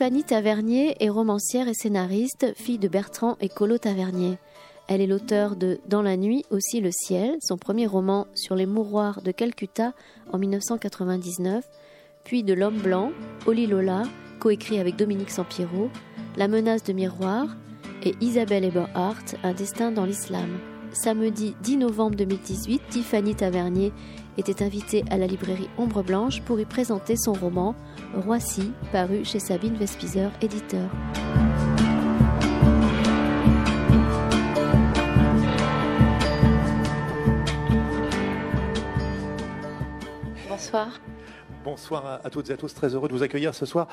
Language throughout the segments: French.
Tiffany Tavernier est romancière et scénariste, fille de Bertrand et Colo Tavernier. Elle est l'auteur de Dans la nuit aussi le ciel, son premier roman sur les mouroirs de Calcutta en 1999, puis de L'homme blanc, Oli Lola, coécrit avec Dominique Sampiero, La menace de miroir et Isabelle Eberhardt, Un destin dans l'islam. Samedi 10 novembre 2018, Tiffany Tavernier était invitée à la librairie Ombre Blanche pour y présenter son roman Roissy, paru chez Sabine Vespizer, éditeur. Bonsoir. Bonsoir à toutes et à tous, très heureux de vous accueillir ce soir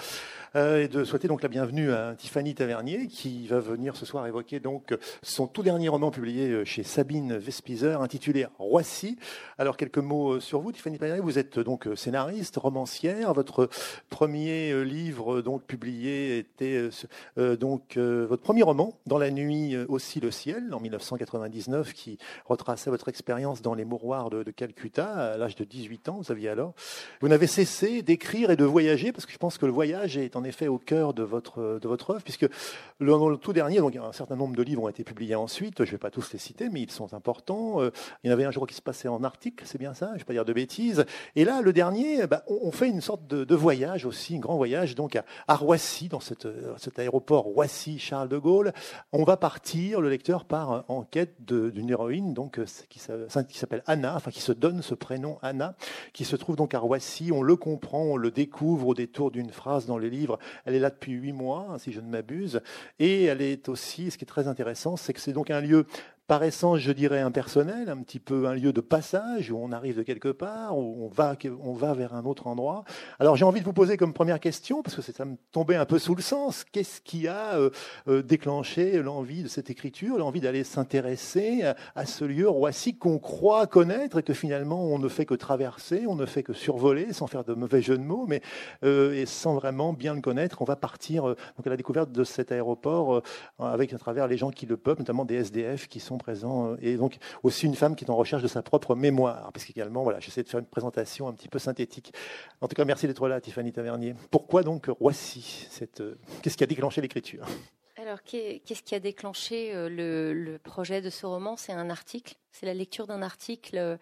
euh, et de souhaiter donc la bienvenue à Tiffany Tavernier qui va venir ce soir évoquer donc son tout dernier roman publié euh, chez Sabine Vespizer intitulé Roissy. Alors quelques mots euh, sur vous, Tiffany Tavernier. Vous êtes donc scénariste, romancière. Votre premier livre donc publié était donc votre premier roman Dans la nuit aussi le ciel en 1999 qui retraçait votre expérience dans les mouroirs de, de Calcutta à l'âge de 18 ans. Vous aviez alors. Vous n'avez cessé d'écrire et de voyager, parce que je pense que le voyage est en effet au cœur de votre, de votre œuvre, puisque le, tout dernier, donc un certain nombre de livres ont été publiés ensuite, je ne vais pas tous les citer, mais ils sont importants. Euh, il y en avait un jour qui se passait en article, c'est bien ça, je ne vais pas dire de bêtises. Et là, le dernier, bah, on, fait une sorte de, voyage aussi, un grand voyage, donc à, Roissy, dans cet aéroport Roissy Charles de Gaulle. On va partir, le lecteur part en quête d'une héroïne donc, qui s'appelle Anna, enfin qui se donne ce prénom Anna, qui se trouve donc à Roissy. On le comprend, on le découvre au détour d'une phrase dans les livres. Elle est là depuis huit mois, hein, si je ne m'abuse. Et elle est aussi, ce qui est très intéressant, c'est que c'est donc un lieu par essence, je dirais, impersonnel, un petit peu un lieu de passage où on arrive de quelque part, où on va, on va vers un autre endroit. Alors j'ai envie de vous poser comme première question, parce que ça me tombait un peu sous le sens, qu'est-ce qui a euh, euh, déclenché l'envie de cette écriture, l'envie d'aller s'intéresser à, ce lieu Roissy qu'on croit connaître et que finalement on ne fait que traverser, on ne fait que survoler, sans faire de mauvais jeu de mots, mais euh, et sans vraiment bien le connaître, on va partir donc à la découverte de cet aéroport avec à travers les gens qui le peuplent, notamment des SDF qui sont présent, euh, et donc aussi une femme qui est en recherche de sa propre mémoire, parce qu'également, voilà, j'essaie de faire une présentation un petit peu synthétique. En tout cas, merci d'être là, Tiffany Tavernier. Pourquoi donc Roissy cette, euh, Qu'est-ce qui a déclenché l'écriture? Alors, qu'est-ce qui a déclenché euh, le, projet de ce roman? C'est un article, c'est la lecture d'un article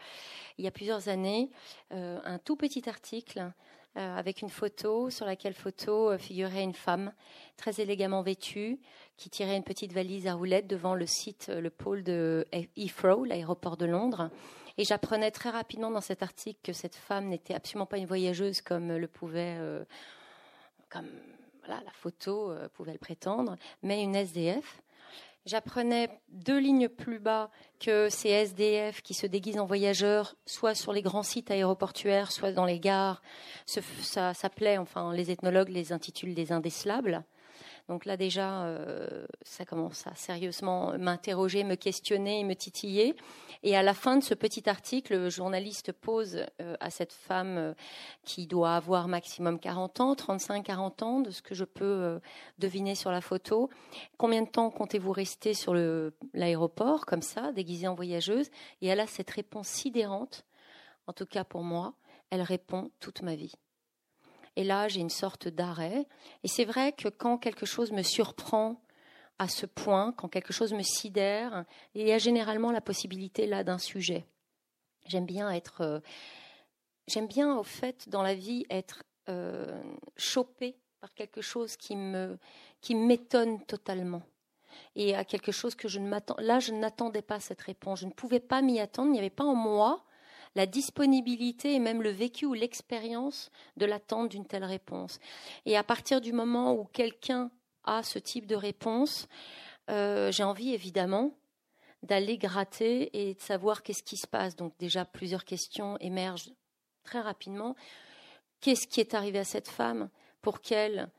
il y a plusieurs années, un tout petit article avec une photo sur laquelle photo figurait une femme très élégamment vêtue qui tirait une petite valise à roulettes devant le site, le pôle de Heathrow, l'aéroport de Londres. Et j'apprenais très rapidement dans cet article que cette femme n'était absolument pas une voyageuse comme le pouvait, euh, comme voilà, la photo euh, pouvait le prétendre, mais une SDF. J'apprenais deux lignes plus bas que ces SDF qui se déguisent en voyageurs, soit sur les grands sites aéroportuaires, soit dans les gares, ça s'appelait, enfin les ethnologues les intitulent des indécelables. Donc là déjà, euh, ça commence à sérieusement m'interroger, me questionner et me titiller. Et à la fin de ce petit article, le journaliste pose euh, à cette femme euh, qui doit avoir maximum 40 ans, 35-40 ans, de ce que je peux deviner sur la photo, combien de temps comptez-vous rester sur l'aéroport, comme ça, déguisée en voyageuse? Et elle a cette réponse sidérante, en tout cas pour moi, elle répond toute ma vie. Et là, j'ai une sorte d'arrêt. Et c'est vrai que quand quelque chose me surprend à ce point, quand quelque chose me sidère, il y a généralement la possibilité là d'un sujet. J'aime bien être, euh, j'aime bien au fait dans la vie être euh, chopée par quelque chose qui me, qui m'étonne totalement et à quelque chose que je ne m'attends. Là, je n'attendais pas cette réponse. Je ne pouvais pas m'y attendre. Il n'y avait pas en moi la disponibilité et même le vécu ou l'expérience de l'attente d'une telle réponse. Et à partir du moment où quelqu'un a ce type de réponse, euh, j'ai envie évidemment d'aller gratter et de savoir qu'est-ce qui se passe. Donc déjà, plusieurs questions émergent très rapidement. Qu'est-ce qui est arrivé à cette femme pour qu'elle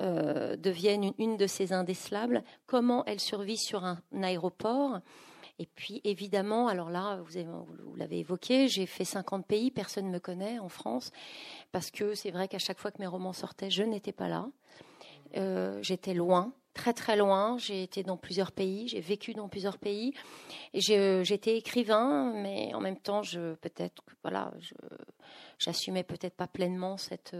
euh, devienne une, de ces indécelables? Comment elle survit sur un aéroport? Et puis évidemment, alors là, vous, l'avez évoqué, j'ai fait 50 pays, personne ne me connaît en France, parce que c'est vrai qu'à chaque fois que mes romans sortaient, je n'étais pas là. Euh, j'étais loin, très très loin. J'ai été dans plusieurs pays, j'ai vécu dans plusieurs pays. J'étais écrivain, mais en même temps, je peut-être voilà, j'assumais peut-être pas pleinement cette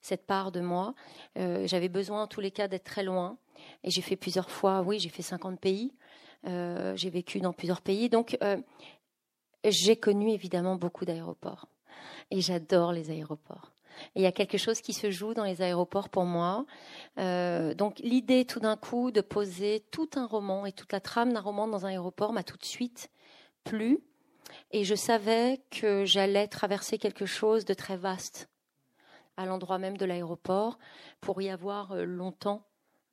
cette part de moi. Euh, J'avais besoin en tous les cas d'être très loin. Et j'ai fait plusieurs fois, oui, j'ai fait 50 pays. Euh, j'ai vécu dans plusieurs pays. Donc, euh, j'ai connu évidemment beaucoup d'aéroports. Et j'adore les aéroports il y a quelque chose qui se joue dans les aéroports pour moi. Euh, donc l'idée tout d'un coup de poser tout un roman et toute la trame d'un roman dans un aéroport m'a tout de suite plu. Et je savais que j'allais traverser quelque chose de très vaste à l'endroit même de l'aéroport pour y avoir longtemps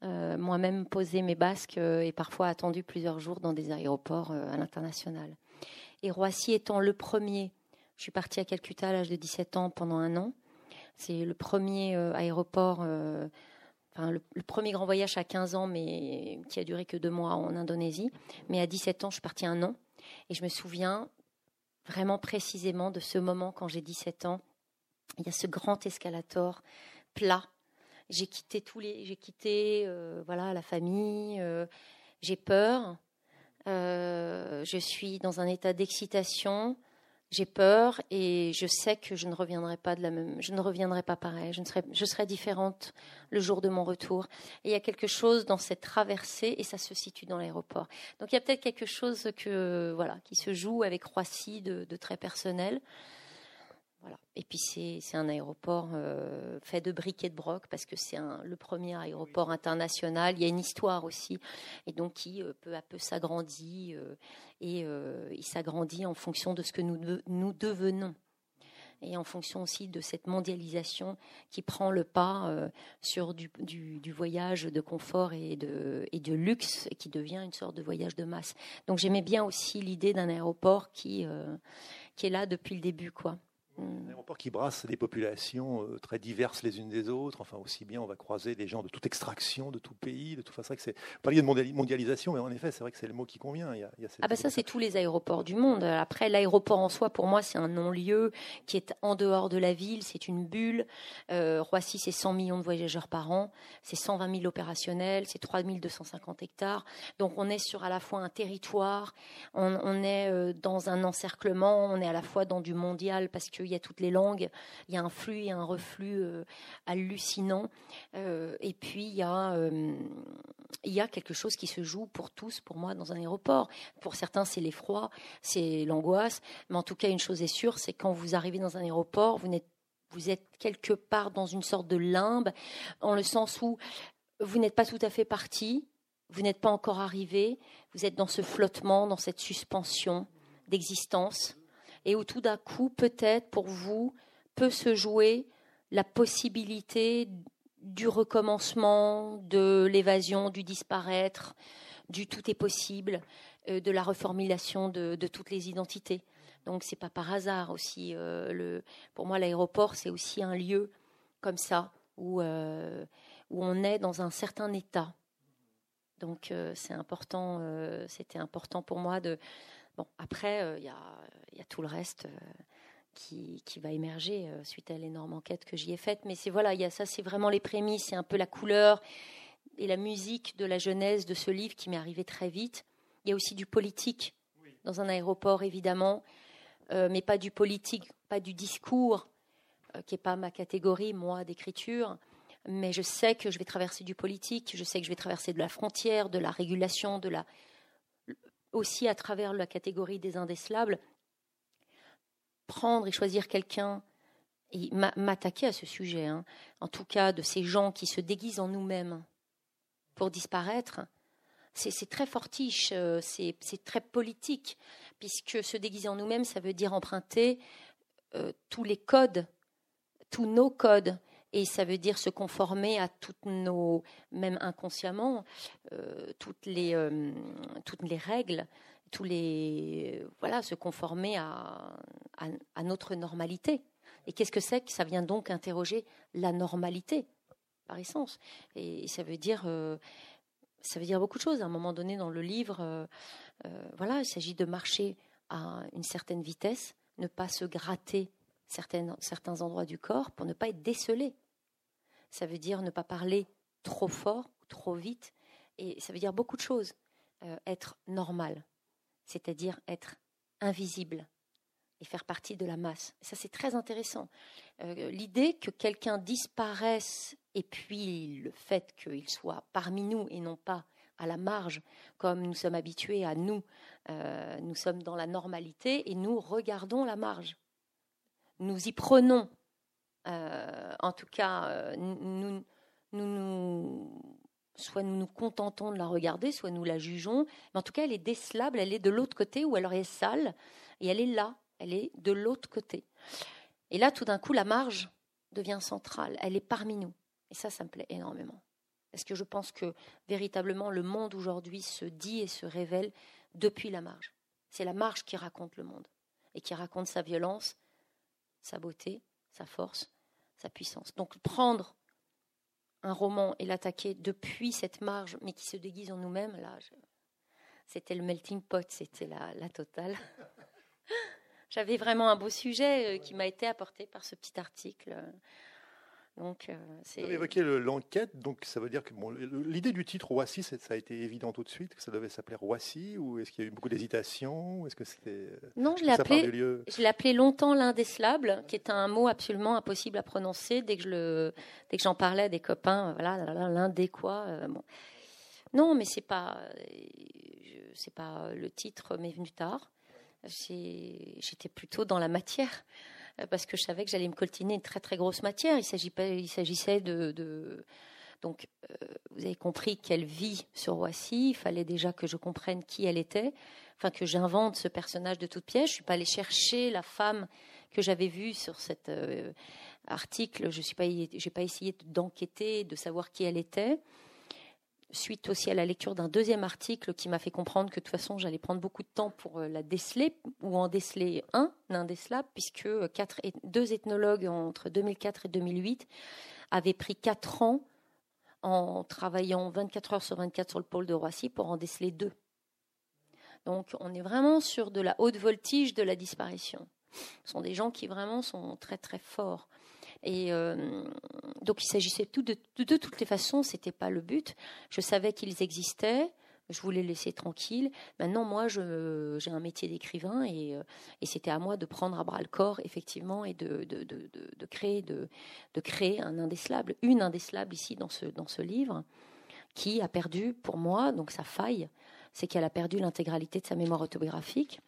euh, moi-même posé mes basques et parfois attendu plusieurs jours dans des aéroports à l'international. Et Roissy étant le premier, je suis partie à Calcutta à l'âge de 17 ans pendant un an. C'est le premier euh, aéroport, euh, enfin, le, premier grand voyage à 15 ans, mais qui a duré que deux mois en Indonésie. Mais à 17 ans, je suis partie un an. Et je me souviens vraiment précisément de ce moment quand j'ai 17 ans. Il y a ce grand escalator plat. J'ai quitté tous les, j'ai quitté euh, voilà la famille. j'ai peur. je suis dans un état d'excitation j'ai peur et je sais que je ne reviendrai pas de la même, je ne reviendrai pas pareil, je, ne serai, je serai différente le jour de mon retour. Et il y a quelque chose dans cette traversée et ça se situe dans l'aéroport. Donc il y a peut-être quelque chose que, voilà, qui se joue avec Roissy de très personnel. Et puis c'est un aéroport euh, fait de briques et de broc parce que c'est le premier aéroport international. Il y a une histoire aussi et donc qui euh, peu à peu s'agrandit euh, et il s'agrandit en fonction de ce que nous, nous devenons et en fonction aussi de cette mondialisation qui prend le pas sur du, du, voyage de confort et de, et de luxe et qui devient une sorte de voyage de masse. Donc j'aimais bien aussi l'idée d'un aéroport qui, qui est là depuis le début. quoi. Un aéroport qui brasse des populations euh, très diverses les unes des autres. Enfin, aussi bien, on va croiser des gens de toute extraction, de tout pays. De toute façon, c'est. Vous parliez de mondialisation, mais en effet, c'est vrai que c'est le mot qui convient. Il ah bah ça, c'est tous les aéroports du monde. Après, l'aéroport en soi, pour moi, c'est un non-lieu qui est en dehors de la ville. C'est une bulle. Euh, Roissy, c'est 100 millions de voyageurs par an. C'est 120 000 opérationnels. C'est 3250 hectares. Donc, on est sur à la fois un territoire. On, on est euh, dans un encerclement. On est à la fois dans du mondial parce que il y a toutes les langues, il y a un flux et un reflux euh, hallucinant. Euh, et puis il y a euh, il y a quelque chose qui se joue pour tous, pour moi, dans un aéroport. Pour certains, c'est l'effroi, c'est l'angoisse. Mais en tout cas, une chose est sûre, c'est quand vous arrivez dans un aéroport, vous êtes quelque part dans une sorte de limbe, en le sens où vous n'êtes pas tout à fait parti, vous n'êtes pas encore arrivé, vous êtes dans ce flottement, dans cette suspension d'existence et où tout d'un coup, peut-être pour vous, peut se jouer la possibilité du recommencement, de l'évasion, du disparaître, du tout est possible, euh, de la reformulation de, toutes les identités. Donc c'est pas par hasard aussi. Euh, pour moi, l'aéroport c'est aussi un lieu comme ça où euh, où on est dans un certain état. Donc. C'était important pour moi de Bon, après, euh, il y, a, tout le reste euh, qui, va émerger euh, suite à l'énorme enquête que j'y ai faite. Mais c'est voilà, il y a ça, c'est vraiment les prémices, c'est un peu la couleur et la musique de la genèse de ce livre qui m'est arrivé très vite. Il y a aussi du politique dans un aéroport, évidemment, mais pas du politique, pas du discours, qui n'est pas ma catégorie, moi, d'écriture. Mais je sais que je vais traverser du politique, je sais que je vais traverser de la frontière, de la régulation, de la, aussi à travers la catégorie des indécelables, prendre et choisir quelqu'un et m'attaquer à ce sujet, hein. en tout cas de ces gens qui se déguisent en nous-mêmes pour disparaître, c'est très fortiche, euh, c'est très politique, puisque se déguiser en nous-mêmes, ça veut dire emprunter euh, tous les codes, tous nos codes, et ça veut dire se conformer à toutes nos, même inconsciemment, euh, toutes, les, euh, toutes les règles, tous les, voilà, se conformer à, à, notre normalité. Et qu'est-ce que c'est que ça vient donc interroger la normalité, par essence? Et ça veut dire, euh, ça veut dire beaucoup de choses. À un moment donné, dans le livre, voilà, il s'agit de marcher à une certaine vitesse, ne pas se gratter certains endroits du corps pour ne pas être décelé ça veut dire ne pas parler trop fort, trop vite, Et ça veut dire beaucoup de choses. Euh, être normal, c'est-à-dire être invisible et faire partie de la masse. ça, c'est très intéressant. Euh, l'idée que quelqu'un disparaisse et puis le fait qu'il soit parmi nous et non pas à la marge, comme nous sommes habitués à nous, euh, nous sommes dans la normalité et nous regardons la marge. Nous y prenons, en tout cas, nous, nous, nous soit nous nous contentons de la regarder, soit nous la jugeons. Mais en tout cas, elle est décelable, elle est de l'autre côté, ou alors elle est sale, et elle est là, elle est de l'autre côté. Et là, tout d'un coup, la marge devient centrale, elle est parmi nous. Et ça, ça me plaît énormément. Parce que je pense que véritablement, le monde aujourd'hui se dit et se révèle depuis la marge. C'est la marge qui raconte le monde, et qui raconte sa violence, sa beauté, sa force, sa puissance. Donc prendre un roman et l'attaquer depuis cette marge, mais qui se déguise en nous-mêmes, là, c'était le melting pot, c'était la, la totale. J'avais vraiment un beau sujet euh, qui m'a été apporté par ce petit article. Donc, euh, Vous avez évoqué l'enquête, donc ça veut dire que bon, l'idée du titre Roissy, ça a été évident tout de suite que ça devait s'appeler Roissy, ou est-ce qu'il y a eu beaucoup d'hésitation Est-ce que c'était euh, Non, je l'ai appelé. Je l'ai appelé longtemps l'indécelable, qui est un mot absolument impossible à prononcer dès que je le, dès que j'en parlais à des copains. Euh, voilà, l'indé quoi. bon. Non, mais c'est pas, c'est pas le titre m'est venu tard. J'étais plutôt dans la matière. Euh, parce que je savais que j'allais me coltiner une très très grosse matière. Il s'agissait de, donc euh, vous avez compris qu'elle vit sur Roissy. Il fallait déjà que je comprenne qui elle était, enfin que j'invente ce personnage de toute pièce. Je suis pas allée chercher la femme que j'avais vue sur cet euh, article. Je suis pas, pas essayé d'enquêter, de savoir qui elle était suite aussi à la lecture d'un deuxième article qui m'a fait comprendre que de toute façon j'allais prendre beaucoup de temps pour euh, la déceler ou en déceler un, indécelable, puisque euh, quatre, deux ethnologues entre 2004 et 2008 avaient pris quatre ans en travaillant 24 heures sur 24 sur le pôle de Roissy pour en déceler deux. Donc on est vraiment sur de la haute voltige de la disparition. Ce sont des gens qui vraiment sont très très forts. Et euh, donc il s'agissait de, toutes les façons, c'était pas le but. Je savais qu'ils existaient. Je voulais les laisser tranquilles. Maintenant, moi, j'ai un métier d'écrivain et, euh, et c'était à moi de prendre à bras le corps, effectivement, et de, créer, de, créer un indécelable, une indécelable ici dans ce livre, qui a perdu, pour moi, donc sa faille, c'est qu'elle a perdu l'intégralité de sa mémoire autobiographique.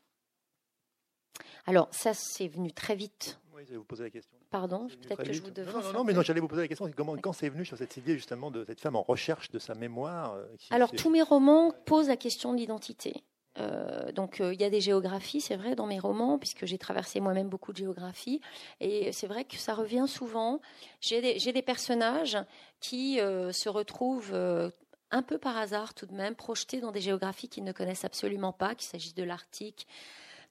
Alors, ça, c'est venu très vite. Oui, vous poser la question. Pardon, peut-être que je vous devais. Non, non, non, mais j'allais vous poser la question comment, quand c'est venu sur cette idée justement de cette femme en recherche de sa mémoire euh, Alors, tous mes romans posent la question de l'identité. Euh, donc euh, il y a des géographies, c'est vrai, dans mes romans, puisque j'ai traversé moi-même beaucoup de géographies. Et c'est vrai que ça revient souvent. J'ai des, des, personnages qui se retrouvent un peu par hasard tout de même projetés dans des géographies qu'ils ne connaissent absolument pas, qu'il s'agisse de l'Arctique,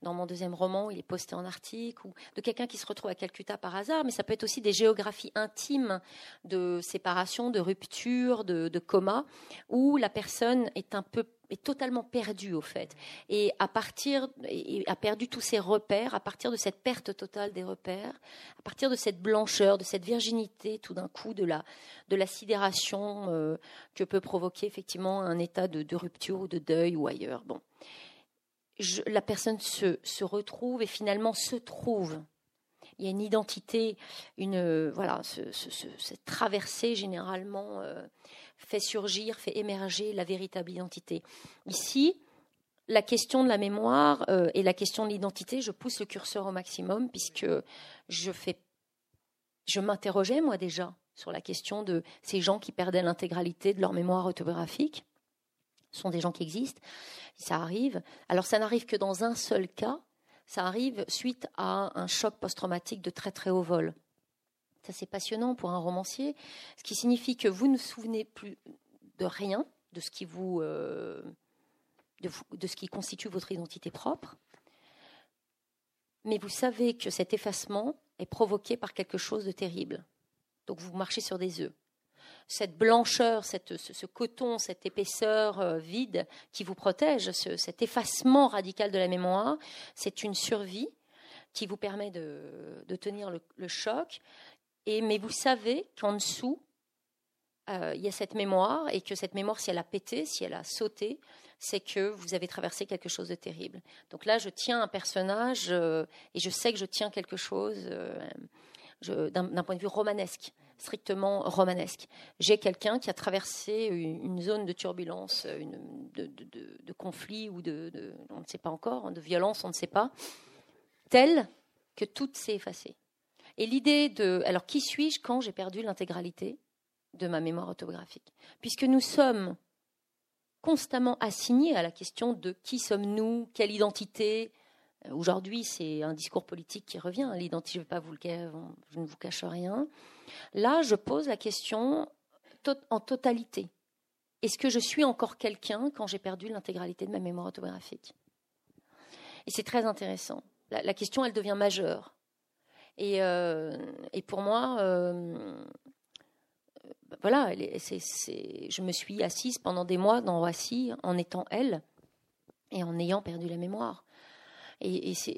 dans mon deuxième roman, il est posté en article, ou de quelqu'un qui se retrouve à Calcutta par hasard, mais ça peut être aussi des géographies intimes de séparation, de rupture, de, coma, où la personne est un peu est totalement perdue au fait. Et a perdu tous ses repères à partir de cette perte totale des repères à partir de cette blancheur de cette virginité tout d'un coup de la de la sidération euh, que peut provoquer effectivement un état de, de, rupture ou de deuil ou ailleurs. Bon la personne se, retrouve et finalement se trouve. Il y a une identité, une voilà, cette traversée généralement euh, fait surgir, fait émerger la véritable identité. Ici, la question de la mémoire euh, et la question de l'identité, je pousse le curseur au maximum puisque je fais, je m'interrogeais moi déjà sur la question de ces gens qui perdaient l'intégralité de leur mémoire autobiographique. Ce sont des gens qui existent ça arrive. Alors ça n'arrive que dans un seul cas, ça arrive suite à un choc post-traumatique de très très haut vol. Ça c'est passionnant pour un romancier, ce qui signifie que vous ne vous souvenez plus de rien, de ce qui vous, euh, de, ce qui constitue votre identité propre, mais vous savez que cet effacement est provoqué par quelque chose de terrible. Donc vous marchez sur des œufs cette blancheur, ce, coton, cette épaisseur euh, vide qui vous protège, cet effacement radical de la mémoire, c'est une survie qui vous permet de, tenir le, choc. Et, mais vous savez qu'en dessous, il y a cette mémoire et que cette mémoire, si elle a pété, si elle a sauté, c'est que vous avez traversé quelque chose de terrible. Donc là, je tiens un personnage et je sais que je tiens quelque chose d'un point de vue romanesque strictement romanesque. J'ai quelqu'un qui a traversé une, zone de turbulence, de, conflit ou de, on ne sait pas encore, de violence, on ne sait pas, telle que tout s'est effacé. Et l'idée de, alors qui suis-je quand j'ai perdu l'intégralité de ma mémoire autographique Puisque nous sommes constamment assignés à la question de qui sommes-nous, quelle identité, Aujourd'hui, c'est un discours politique qui revient. L'identité, je, pas je ne vous cache rien. Là, je pose la question en totalité. Est-ce que je suis encore quelqu'un quand j'ai perdu l'intégralité de ma mémoire autographique Et c'est très intéressant. La, question, elle devient majeure. Et, euh, pour moi, euh, voilà, je me suis assise pendant des mois dans Roissy en étant elle et en ayant perdu la mémoire. Et, c'est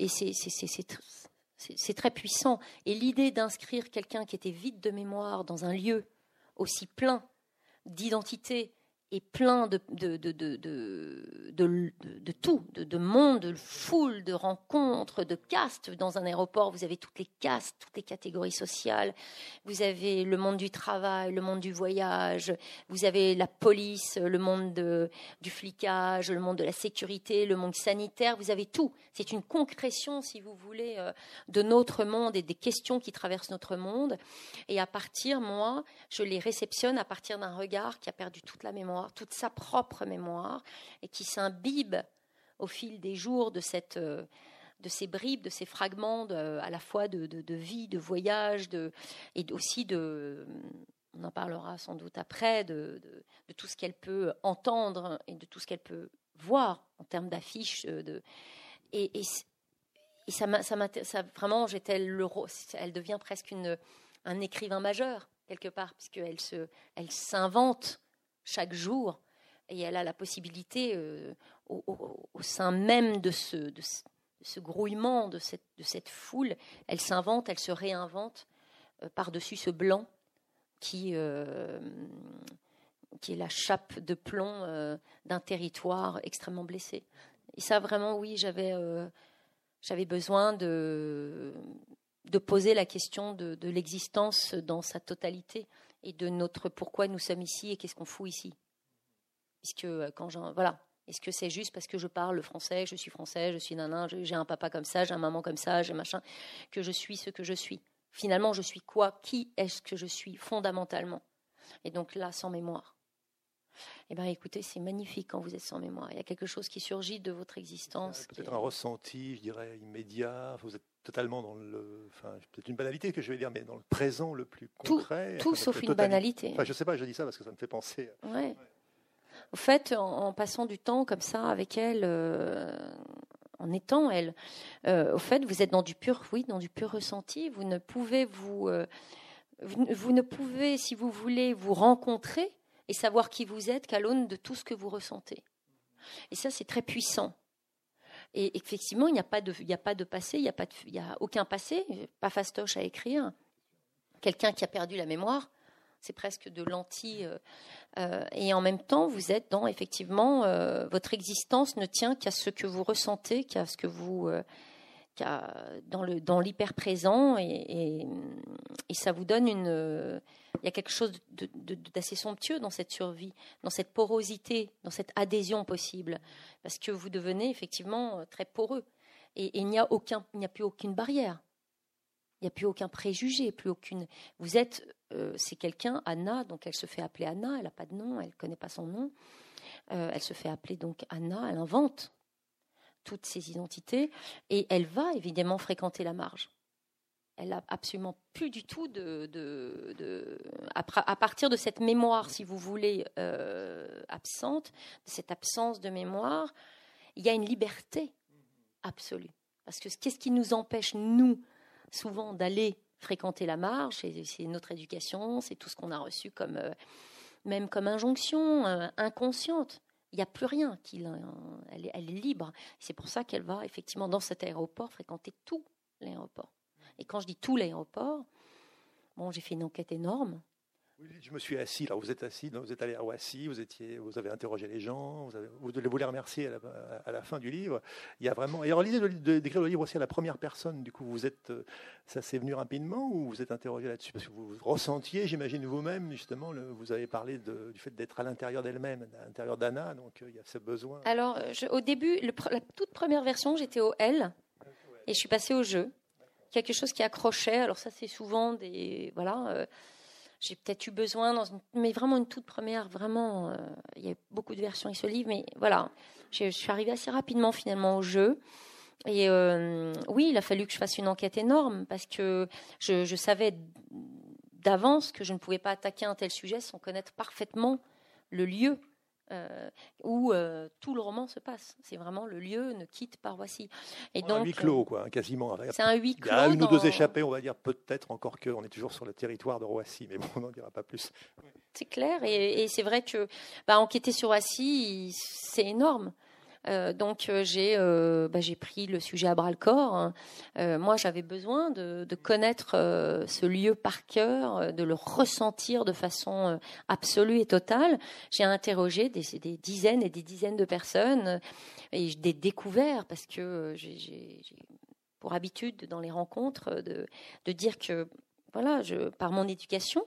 très puissant. Et l'idée d'inscrire quelqu'un qui était vide de mémoire dans un lieu aussi plein d'identité et plein de, de, de, de tout, de, monde, de foule, de rencontres, de castes. Dans un aéroport, vous avez toutes les castes, toutes les catégories sociales. Vous avez le monde du travail, le monde du voyage. Vous avez la police, le monde du flicage, le monde de la sécurité, le monde sanitaire. Vous avez tout. C'est une concrétion, si vous voulez, euh, de notre monde et des questions qui traversent notre monde. Et à partir, moi, je les réceptionne à partir d'un regard qui a perdu toute la mémoire toute sa propre mémoire, et qui s'imbibe au fil des jours de, cette, euh, de ces bribes, de ces fragments à la fois de, de, vie, de voyage, de, et aussi de, on en parlera sans doute après, de, de tout ce qu'elle peut entendre et de tout ce qu'elle peut voir en termes d'affiches. Euh, de, et, et, ça, ça, ça, vraiment, j'étais le, elle devient presque une, un écrivain majeur quelque part, puisqu'elle se, elle s'invente chaque jour. Et elle a la possibilité, euh, au, sein même de ce, de ce, grouillement, de cette, de cette, foule, elle s'invente, elle se réinvente euh, par-dessus ce blanc qui, euh, qui est la chape de plomb d'un territoire extrêmement blessé. Et ça, vraiment, oui, j'avais j'avais besoin de, de poser la question de, de l'existence dans sa totalité et de notre pourquoi nous sommes ici et qu'est-ce qu'on fout ici. Puisque euh, quand j'en voilà, est-ce que c'est juste parce que je parle français, je suis français, je suis nanin, j'ai un papa comme ça, j'ai un maman comme ça, j'ai machin, que je suis ce que je suis? Finalement, je suis quoi? Qui est-ce que je suis fondamentalement? Et donc là, sans mémoire. Eh bien, écoutez, c'est magnifique quand vous êtes sans mémoire. Il y a quelque chose qui surgit de votre existence. Peut-être un ressenti, je dirais, immédiat. Vous êtes totalement dans le. Enfin, peut-être une banalité que je vais dire, mais dans le présent le plus concret. Tout, sauf une banalité. Enfin, je ne sais pas, je dis ça parce que ça me fait penser. Ouais. Au fait, en, passant du temps comme ça avec elle, euh, en étant elle, euh, au fait, vous êtes dans du pur, oui, dans du pur ressenti. Vous ne pouvez vous, euh, vous, ne pouvez, si vous voulez, vous rencontrer et savoir qui vous êtes qu'à l'aune de tout ce que vous ressentez. Et ça, c'est très puissant. Et effectivement, il n'y a, pas de, a pas de passé, il n'y a, a aucun passé, pas fastoche à écrire. Quelqu'un qui a perdu la mémoire, c'est presque de l'anti. Euh, euh, et en même temps, vous êtes dans, effectivement, euh, votre existence ne tient qu'à ce que vous ressentez, qu'à ce que vous. Dans le l'hyper présent et, ça vous donne une il y a quelque chose d'assez somptueux dans cette survie, dans cette porosité, dans cette adhésion possible, parce que vous devenez effectivement très poreux. Et, il n'y a aucun, il n'y a plus aucune barrière. Il n'y a plus aucun préjugé, plus aucune. Vous êtes, euh, c'est quelqu'un, Anna, donc elle se fait appeler Anna, elle n'a pas de nom, elle ne connaît pas son nom. Euh, elle se fait appeler donc Anna, elle invente toutes ses identités et elle va évidemment fréquenter la marge elle a absolument plus du tout de, de, à, partir de cette mémoire, si vous voulez, euh, absente, de cette absence de mémoire, il y a une liberté absolue. Parce que qu'est-ce qui nous empêche, nous, souvent, d'aller fréquenter la marche C'est notre éducation, c'est tout ce qu'on a reçu comme, euh, même comme injonction euh, inconsciente. Il n'y a plus rien. Qui, elle, elle est libre. C'est pour ça qu'elle va, effectivement, dans cet aéroport, fréquenter tout l'aéroport. Et quand je dis tout l'aéroport, bon, j'ai fait une enquête énorme. Je me suis assis. Là, vous êtes assis, vous êtes allé à vous étiez, vous avez interrogé les gens, vous, avez, vous les remercier à la, fin du livre. Il y a vraiment. Et alors l'idée d'écrire le livre aussi à la première personne, du coup, vous êtes, euh, ça s'est venu rapidement ou vous êtes interrogé là-dessus? Parce que vous ressentiez, j'imagine vous-même, justement, vous avez parlé du fait d'être à l'intérieur d'elle-même, à l'intérieur d'Anna, donc euh, il y a ce besoin. Alors, au début, la toute première version, j'étais au L et je suis passée au jeu. Quelque chose qui accrochait. Alors ça, c'est souvent des voilà. Euh, j'ai peut-être eu besoin, dans une, mais vraiment une toute première, vraiment, euh, il y a beaucoup de versions avec ce livre, mais voilà, je suis arrivée assez rapidement finalement au jeu. Et euh, oui, il a fallu que je fasse une enquête énorme parce que je, je savais d'avance que je ne pouvais pas attaquer un tel sujet sans connaître parfaitement le lieu euh, où euh, tout le roman se passe. C'est vraiment le lieu ne quitte pas Voici. Et donc, un huis clos, quoi, quasiment. C'est un huis clos. Il y a une ou deux échappées, on va dire, peut-être encore qu'on est toujours sur le territoire de Roissy, mais bon, on n'en dira pas plus. C'est clair, et, c'est vrai que bah, enquêter sur Roissy, c'est énorme. Euh, donc euh, euh, bah, j'ai pris le sujet à bras le corps. Hein. moi, j'avais besoin de, connaître ce lieu par cœur, de le ressentir de façon absolue et totale. J'ai interrogé des, dizaines et des dizaines de personnes et des découverts parce que j'ai pour habitude dans les rencontres de, dire que voilà, je, par mon éducation,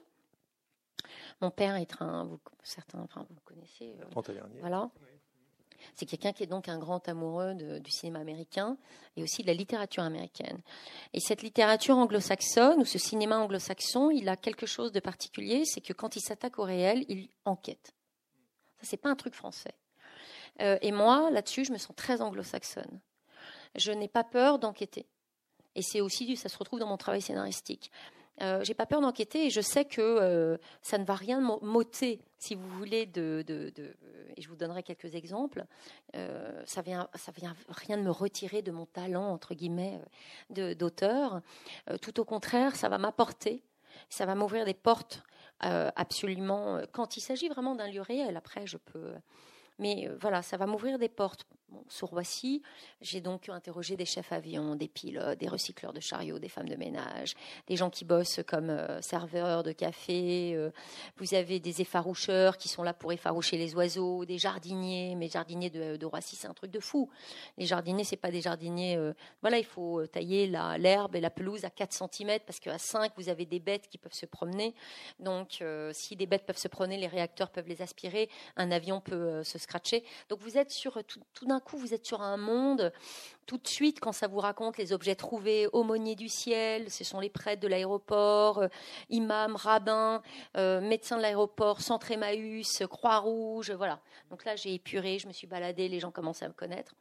mon père est un, vous, certains, enfin vous connaissez, voilà. C'est quelqu'un qui est donc un grand amoureux du cinéma américain et aussi de la littérature américaine. Et cette littérature anglo-saxonne ou ce cinéma anglo-saxon, il a quelque chose de particulier, c'est que quand il s'attaque au réel, il enquête. Ça, c'est pas un truc français. Euh, et moi, là-dessus, je me sens très anglo-saxonne. Je n'ai pas peur d'enquêter. Et c'est aussi, ça se retrouve dans mon travail scénaristique. Euh, j'ai pas peur d'enquêter et je sais que euh, ça ne va rien m'ôter, si vous voulez, de, et je vous donnerai quelques exemples. Euh, ça vient, ça vient rien de me retirer de mon talent entre guillemets d'auteur. tout au contraire, ça va m'apporter, ça va m'ouvrir des portes absolument. Quand il s'agit vraiment d'un lieu réel, après je peux mais voilà, ça va m'ouvrir des portes. Sur Roissy, j'ai donc interrogé des chefs avions, des pilotes, des recycleurs de chariots, des femmes de ménage, des gens qui bossent comme euh, serveurs de café. Euh, vous avez des effaroucheurs qui sont là pour effaroucher les oiseaux, des jardiniers. Mais jardiniers de, Roissy, c'est un truc de fou. Les jardiniers, c'est pas des jardiniers. voilà, il faut tailler l'herbe et la pelouse à 4 cm parce qu'à 5, vous avez des bêtes qui peuvent se promener. Donc, si des bêtes peuvent se promener, les réacteurs peuvent les aspirer. Un avion peut se donc vous êtes sur tout, d'un coup, vous êtes sur un monde. Tout de suite, quand ça vous raconte les objets trouvés, aumôniers du ciel, ce sont les prêtres de l'aéroport, euh, imams, rabbins, euh, médecins de l'aéroport, centre Emmaüs, Croix-Rouge, voilà. Donc là, j'ai épuré, je me suis baladée, les gens commençaient à me connaître.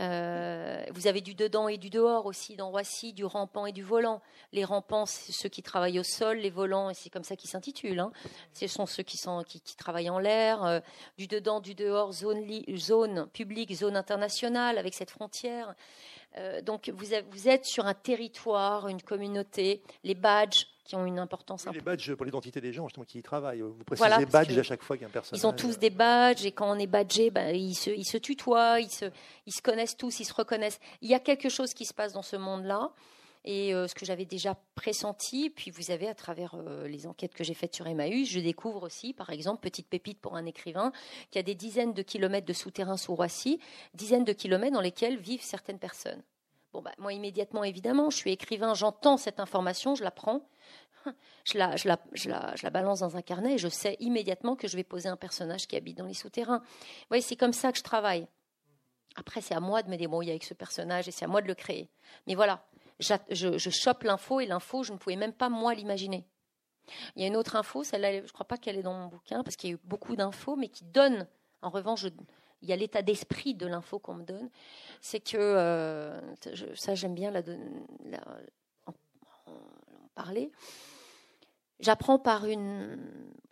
Euh, vous avez du dedans et du dehors aussi dans Roissy, du rampant et du volant. Les rampants, c'est ceux qui travaillent au sol, les volants, et c'est comme ça qu'ils s'intitulent. Hein. Ce sont ceux qui, travaillent en l'air. Euh, du dedans, du dehors, zone, publique, zone internationale, avec cette frontière. Euh, donc vous, êtes sur un territoire, une communauté, les badges qui ont une importance importante. Les badges pour l'identité des gens justement qui y travaillent. Vous précisez badges à chaque fois qu'il y a un personnage. Ils ont tous des badges et quand on est badgé, ben, ils, se, ils, se, tutoient, ils se, ils se connaissent tous, ils se reconnaissent. Il y a quelque chose qui se passe dans ce monde-là et euh, ce que j'avais déjà pressenti. Puis vous avez, à travers euh, les enquêtes que j'ai faites sur Emmaüs, je découvre aussi, par exemple, petite pépite pour un écrivain, qu'il y a des dizaines de kilomètres de souterrains sous Roissy, dizaines de kilomètres dans lesquels vivent certaines personnes. Bah, moi, immédiatement, évidemment, je suis écrivain, j'entends cette information, je la prends, je la, balance dans un carnet et je sais immédiatement que je vais poser un personnage qui habite dans les souterrains. Vous voyez, c'est comme ça que je travaille. Après, c'est à moi de me débrouiller avec ce personnage et c'est à moi de le créer. Mais voilà, je, je chope l'info et l'info, je ne pouvais même pas moi l'imaginer. Il y a une autre info, celle-là, je ne crois pas qu'elle est dans mon bouquin parce qu'il y a eu beaucoup d'infos, mais qui donne, en revanche, il y a l'état d'esprit de l'info qu'on me donne. C'est que, euh, ça j'aime bien la, en, parler. J'apprends par une.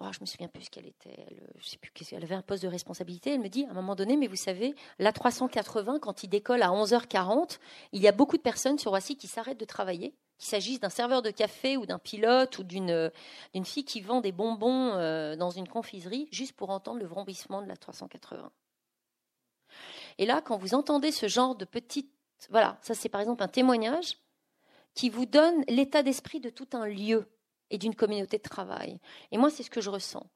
Oh, je me souviens plus ce qu'elle était. Elle, je sais plus Elle avait un poste de responsabilité. Elle me dit à un moment donné, mais vous savez, l'A380, quand il décolle à 11h40, il y a beaucoup de personnes sur Roissy qui s'arrêtent de travailler, qu'il s'agisse d'un serveur de café ou d'un pilote ou d'une d'une fille qui vend des bonbons euh, dans une confiserie juste pour entendre le vrombissement de la 380. Et là, quand vous entendez ce genre de petites. Voilà, ça c'est par exemple un témoignage qui vous donne l'état d'esprit de tout un lieu et d'une communauté de travail. Et moi, c'est ce que je ressens.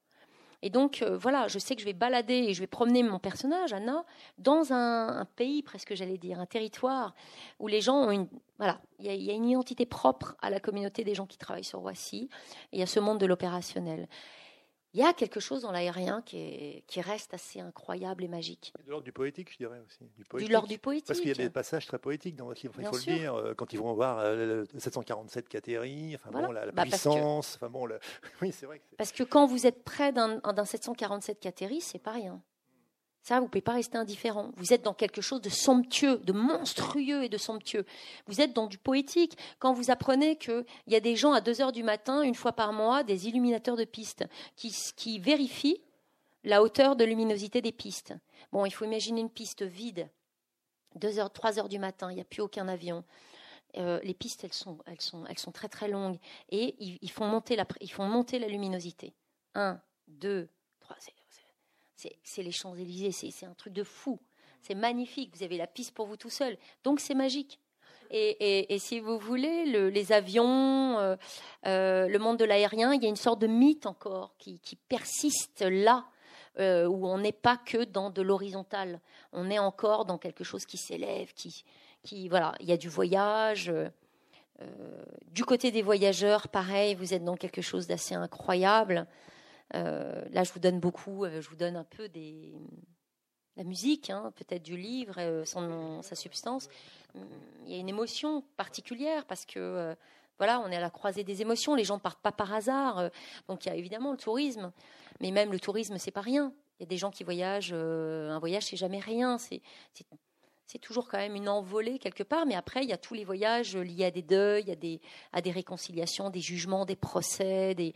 Et donc, euh, voilà, je sais que je vais balader et je vais promener mon personnage, Anna, dans un, pays, presque j'allais dire, un territoire où les gens ont une. Voilà, il y, a une identité propre à la communauté des gens qui travaillent sur Roissy. Et a ce monde de l'opérationnel il y a quelque chose dans l'aérien qui, qui, reste assez incroyable et magique. De l'ordre du poétique, je dirais aussi. Du, de l'ordre du poétique. Parce qu'il y a des passages très poétiques dans votre livre, il faut le dire, euh, quand ils vont voir le 747 Cateri, enfin bon, la, bah, puissance, enfin bon, oui, c'est vrai. parce que quand vous êtes près d'un 747 Cateri, c'est pas rien. Ça, vous ne pouvez pas rester indifférent. Vous êtes dans quelque chose de somptueux, de monstrueux et de somptueux. Vous êtes dans du poétique. Quand vous apprenez qu'il y a des gens à 2 heures du matin, une fois par mois, des illuminateurs de pistes, qui, vérifient la hauteur de luminosité des pistes. Bon, il faut imaginer une piste vide, 2 heures, 3 heures du matin, il n'y a plus aucun avion. Euh, les pistes, elles sont, très très longues et ils, font, monter la, ils font monter la luminosité. 1, 2, 3, c'est les Champs-Élysées, c'est un truc de fou. C'est magnifique, vous avez la piste pour vous tout seul. Donc c'est magique. Et, si vous voulez, les avions, euh, euh, le monde de l'aérien, il y a une sorte de mythe encore qui, persiste là, euh, où on n'est pas que dans de l'horizontal. On est encore dans quelque chose qui s'élève, qui, qui, voilà, il y a du voyage. du côté des voyageurs, pareil, vous êtes dans quelque chose d'assez incroyable. Euh, là, je vous donne beaucoup, euh, je vous donne un peu des, la musique, hein, peut-être du livre, euh, sa substance. Hum, il y a une émotion particulière parce que voilà, on est à la croisée des émotions. Les gens ne partent pas par hasard. donc il y a évidemment le tourisme, mais même le tourisme, c'est pas rien. Il y a des gens qui voyagent. un voyage, c'est jamais rien. C'est c'est toujours quand même une envolée quelque part, mais après, il y a tous les voyages liés à des deuils, à des, à des réconciliations, des jugements, des procès, des,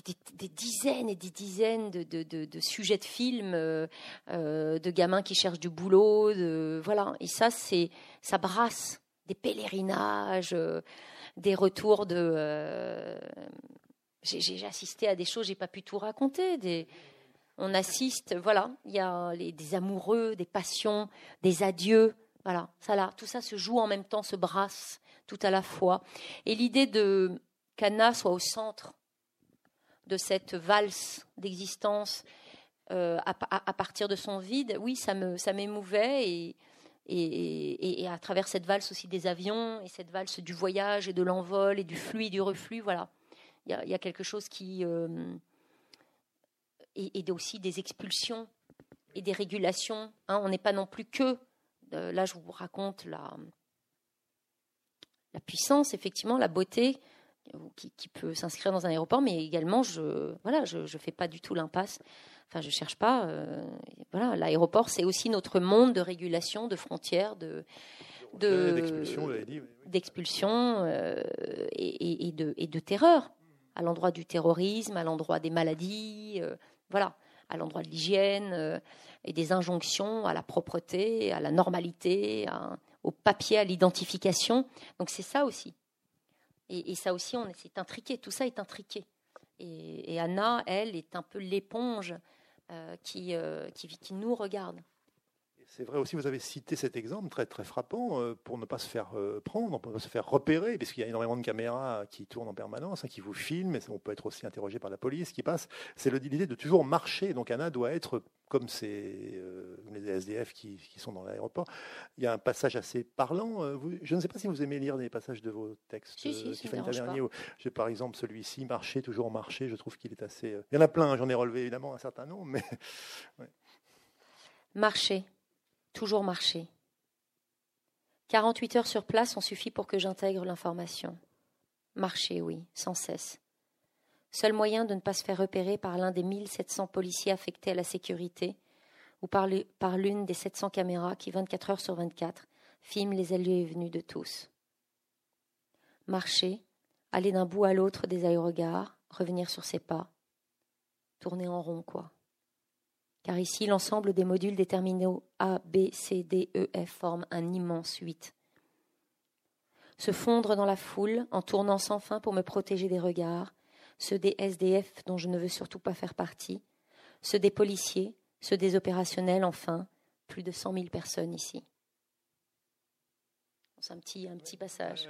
des, dizaines et des dizaines de, sujets de films, euh, euh, de gamins qui cherchent du boulot, de, voilà. Et ça, c'est, ça brasse des pèlerinages, euh, des retours de. j'ai, assisté à des choses, j'ai pas pu tout raconter. On assiste, voilà, il y a des amoureux, des passions, des adieux, voilà. Ça là, tout ça se joue en même temps, se brasse tout à la fois. Et l'idée de qu'Anna soit au centre de cette valse d'existence euh, à, partir de son vide, oui, ça me ça m'émouvait et, et, à travers cette valse aussi des avions et cette valse du voyage et de l'envol et du flux et du reflux, voilà, il y a, quelque chose qui euh, et, aussi des expulsions et des régulations. Hein. on n'est pas non plus que euh, là, je vous raconte la la puissance, effectivement, la beauté qui, peut s'inscrire dans un aéroport, mais également, je voilà, je, je fais pas du tout l'impasse. Enfin, je cherche pas. Euh, voilà, l'aéroport, c'est aussi notre monde de régulation, de frontières, de d'expulsion, euh, et, et, de, et de terreur à l'endroit du terrorisme, à l'endroit des maladies, euh, voilà, à l'endroit de l'hygiène et des injonctions à la propreté, à la normalité, au papier, à l'identification. Donc c'est ça aussi. Et, ça aussi, c'est intriqué, tout ça est intriqué. Et, Anna, elle, est un peu l'éponge euh, euh, qui, nous regarde. C'est vrai aussi, vous avez cité cet exemple très, très frappant euh, pour ne pas se faire prendre, pour ne pas se faire repérer, puisqu'il y a énormément de caméras qui tournent en permanence, hein, qui vous filment, et on peut être aussi interrogé par la police qui passe. C'est l'idée de toujours marcher. Donc Anna doit être comme c'est euh, les SDF qui, sont dans l'aéroport. Il y a un passage assez parlant. Euh, je ne sais pas si vous aimez lire des passages de vos textes, si, si, Tiffany Tavernier. J'ai par exemple celui-ci, Marcher, toujours marcher. Je trouve qu'il est assez. Euh, il y en a plein, j'en ai relevé évidemment un certain nombre, mais. Marcher, toujours marcher. 48 heures sur place ont suffi pour que j'intègre l'information. Marcher, oui, sans cesse. Seul moyen de ne pas se faire repérer par l'un des 1700 policiers affectés à la sécurité ou par l'une des 700 caméras qui, 24 heures sur 24, filment les allées et venues de tous. Marcher, aller d'un bout à l'autre des aérogares, revenir sur ses pas, tourner en rond, quoi. Car ici, l'ensemble des modules déterminés A, B, C, D, E, F forment un immense 8. Se fondre dans la foule en tournant sans fin pour me protéger des regards, ceux des SDF dont je ne veux surtout pas faire partie, ceux des policiers, ceux des opérationnels, enfin, plus de 100 000 personnes ici. C'est un petit, un petit passage.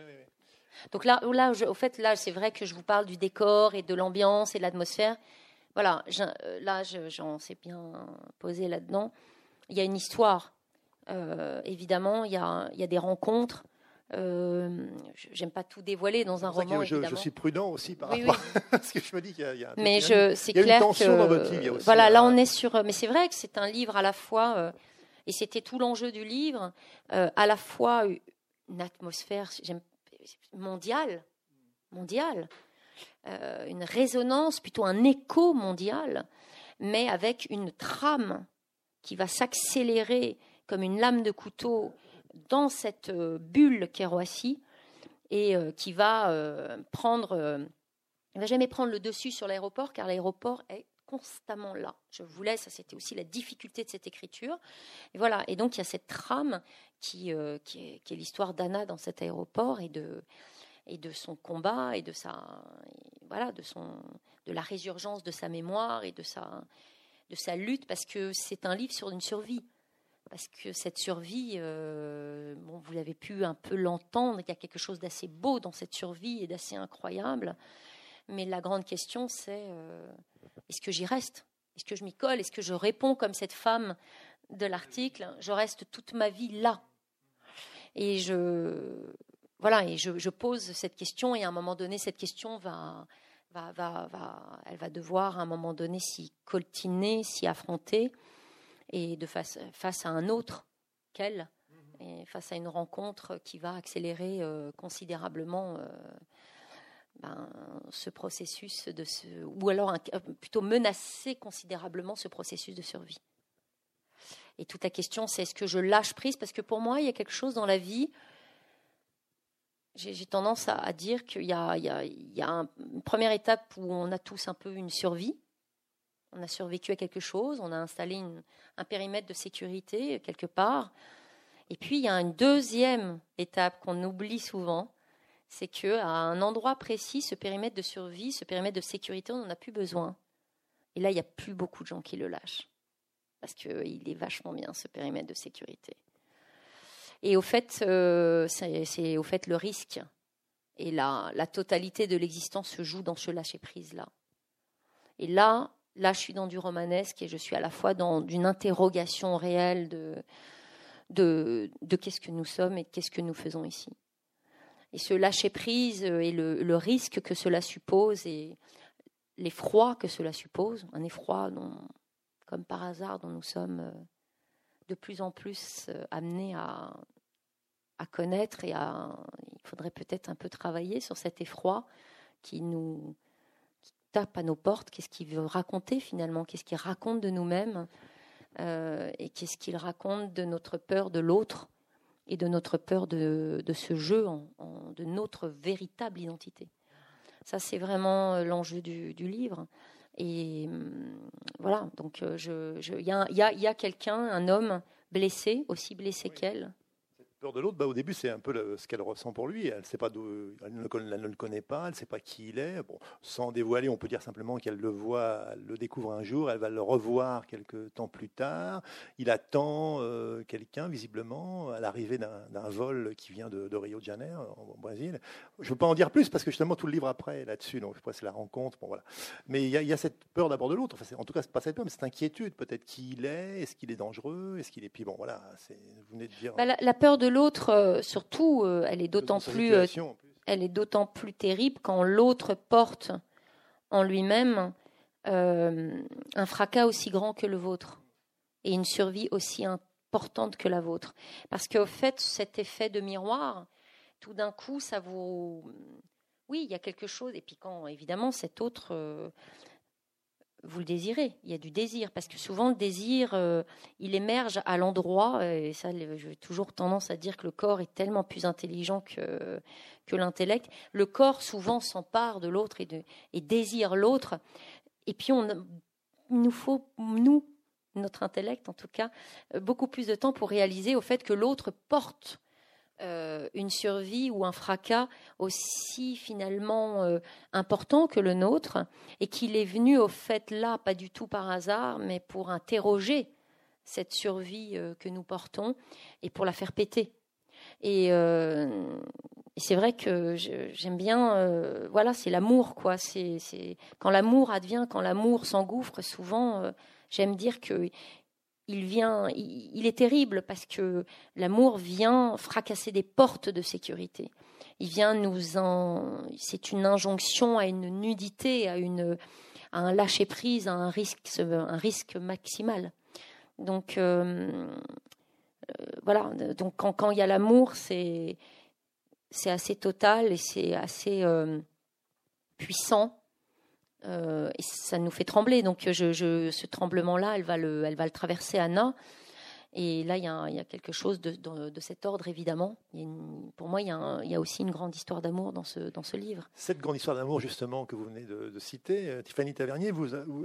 Donc là, là au fait, là, c'est vrai que je vous parle du décor et de l'ambiance et de l'atmosphère. Voilà, euh, là, j'en sais bien posé là-dedans. Il y a une histoire, euh, évidemment, il y, a, il y a des rencontres. Euh, J'aime pas tout dévoiler dans un roman. Je, je, suis prudent aussi par rapport à ce que je me dis qu'il y a, mais c'est clair une tension que, dans votre livre. voilà, là on est sur. Mais c'est vrai que c'est un livre à la fois, euh, et c'était tout l'enjeu du livre, à la fois une atmosphère mondiale, mondiale, une résonance, plutôt un écho mondial, mais avec une trame qui va s'accélérer comme une lame de couteau dans cette euh, bulle qu'est Roissy et euh, qui va prendre, il va jamais prendre le dessus sur l'aéroport car l'aéroport est constamment là. Je vous laisse, c'était aussi la difficulté de cette écriture. Et voilà, et donc il y a cette trame qui, qui est, qui est l'histoire d'Anna dans cet aéroport et de, et de son combat et de sa voilà de son de la résurgence de sa mémoire et de sa de sa lutte parce que c'est un livre sur une survie. Parce que cette survie euh, bon vous l'avez pu un peu l'entendre il y a quelque chose d'assez beau dans cette survie et d'assez incroyable. Mais la grande question c'est euh, est-ce que j'y reste? Est-ce que je m'y colle? Est-ce que je réponds comme cette femme de l'article? Je reste toute ma vie là. Et je voilà, et je, pose cette question, et à un moment donné, cette question va, va, va, va elle va devoir à un moment donné s'y coltiner, s'y affronter, et de face, face à un autre qu'elle, et face à une rencontre qui va accélérer euh, considérablement euh, ben, ce processus de ce, ou alors euh, plutôt menacer considérablement ce processus de survie. Et toute la question, c'est est-ce que je lâche prise? Parce que pour moi, il y a quelque chose dans la vie j'ai tendance à, dire qu'il y a, une première étape où on a tous un peu une survie. On a survécu à quelque chose, on a installé un périmètre de sécurité quelque part. Et puis il y a une deuxième étape qu'on oublie souvent, c'est qu'à un endroit précis, ce périmètre de survie, ce périmètre de sécurité, on n'en a plus besoin. Et là, il n'y a plus beaucoup de gens qui le lâchent. Parce qu'il est vachement bien, ce périmètre de sécurité. Et au fait, euh, c'est au fait le risque et la, totalité de l'existence se joue dans ce lâcher prise là. Et là, là, je suis dans du romanesque et je suis à la fois dans une interrogation réelle de de, qu'est-ce que nous sommes et qu'est-ce que nous faisons ici. Et ce lâcher prise et le, le risque que cela suppose et l'effroi que cela suppose, un effroi dont, comme par hasard, dont nous sommes euh, de plus en plus euh, amenés à, connaître et à, il faudrait peut-être un peu travailler sur cet effroi qui nous tape à nos portes. Qu'est-ce qu'il veut raconter finalement Qu'est-ce qu'il raconte de nous-mêmes euh, Et qu'est-ce qu'il raconte de notre peur de l'autre et de notre peur de, ce jeu, de notre véritable identité Ça, c'est vraiment euh, l'enjeu du, livre. Et hum, voilà, donc il je, je, y a, y a, y a quelqu'un, un homme blessé, aussi blessé qu'elle, peur de l'autre, bah, au début, c'est un peu ce qu'elle ressent pour lui. Elle, ne, le connaît pas, elle ne sait pas qui il est. Bon, sans dévoiler, on peut dire simplement qu'elle le voit, le découvre un jour, elle va le revoir quelques temps plus tard. Il attend euh, quelqu'un, visiblement, à l'arrivée d'un vol qui vient de, Rio de Janeiro, au Brésil. Je ne veux pas en dire plus, parce que justement, tout le livre après là-dessus, donc je c'est la rencontre. Bon, voilà. Mais il y, a cette peur d'abord de l'autre. Enfin, en tout cas, c'est pas cette peur, mais cette inquiétude. Peut-être qui il est, est-ce qu'il est dangereux, est-ce qu'il est. Puis bon, voilà, vous venez de dire. Bah, la, la peur de l'autre, euh, surtout, euh, elle est d'autant plus, euh, elle est d'autant plus terrible quand l'autre porte en lui-même un fracas aussi grand que le vôtre et une survie aussi importante que la vôtre. Parce qu'au fait, cet effet de miroir, tout d'un coup, ça vous, oui, il y a quelque chose. Et puis quand, évidemment, cet autre vous le désirez. Il y a du désir parce que souvent le désir, euh, il émerge à l'endroit. Et ça, j'ai toujours tendance à dire que le corps est tellement plus intelligent que que l'intellect. Le corps souvent s'empare de l'autre et, et désire l'autre. Et puis on, il nous faut nous, notre intellect en tout cas, beaucoup plus de temps pour réaliser au fait que l'autre porte euh, une survie ou un fracas aussi finalement euh, important que le nôtre et qu'il est venu au fait là, pas du tout par hasard, mais pour interroger cette survie euh, que nous portons et pour la faire péter. Et c'est vrai que j'aime bien, voilà, c'est l'amour, quoi. C'est quand l'amour advient, quand l'amour s'engouffre. Souvent, j'aime dire que il vient, il, est terrible parce que l'amour vient fracasser des portes de sécurité. Il vient nous en, c'est une injonction à une nudité, à une, à un lâcher prise, à un risque, un risque maximal. Donc euh, voilà. Donc quand, quand il y a l'amour, c'est c'est assez total et c'est assez euh, puissant. Euh, et ça nous fait trembler. Donc, ce tremblement-là, elle va le, elle va le traverser Anna. Et là, il y a, quelque chose de, cet ordre, évidemment. pour moi, il y, a aussi une grande histoire d'amour dans ce, livre. Cette grande histoire d'amour, justement, que vous venez de, citer, euh, Tiffany Tavernier,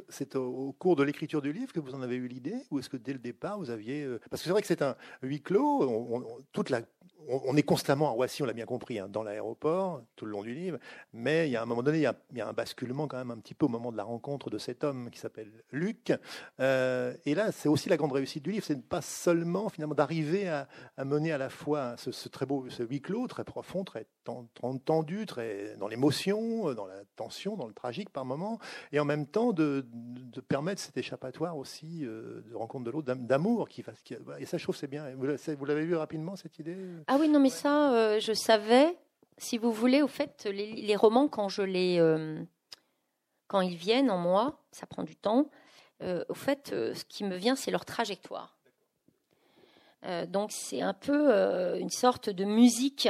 c'est au, cours de l'écriture du livre que vous en avez eu l'idée Ou est-ce que dès le départ, vous aviez... Parce que c'est vrai que c'est un huis clos, toute la on, est constamment à Roissy, on l'a bien compris, hein, dans l'aéroport, tout le long du livre, mais il y a un moment donné, il y, a, un basculement quand même un petit peu au moment de la rencontre de cet homme qui s'appelle Luc. Euh, et là, c'est aussi la grande réussite du livre, c'est pas seulement finalement d'arriver à, mener à la fois ce, très beau, ce huis clos, très profond, très tendu, très dans l'émotion, dans la tension, dans le tragique par moment, et en même temps de, permettre cet échappatoire aussi euh, de rencontre de l'autre, d'amour qui, qui, et ça je trouve c'est bien. Vous l'avez vu rapidement cette idée ah oui, non, mais ça, euh, je savais, si vous voulez, au fait, les, romans, quand je les. Euh, quand ils viennent en moi, ça prend du temps, euh, au fait, ce qui me vient, c'est leur trajectoire. donc, c'est un peu une sorte de musique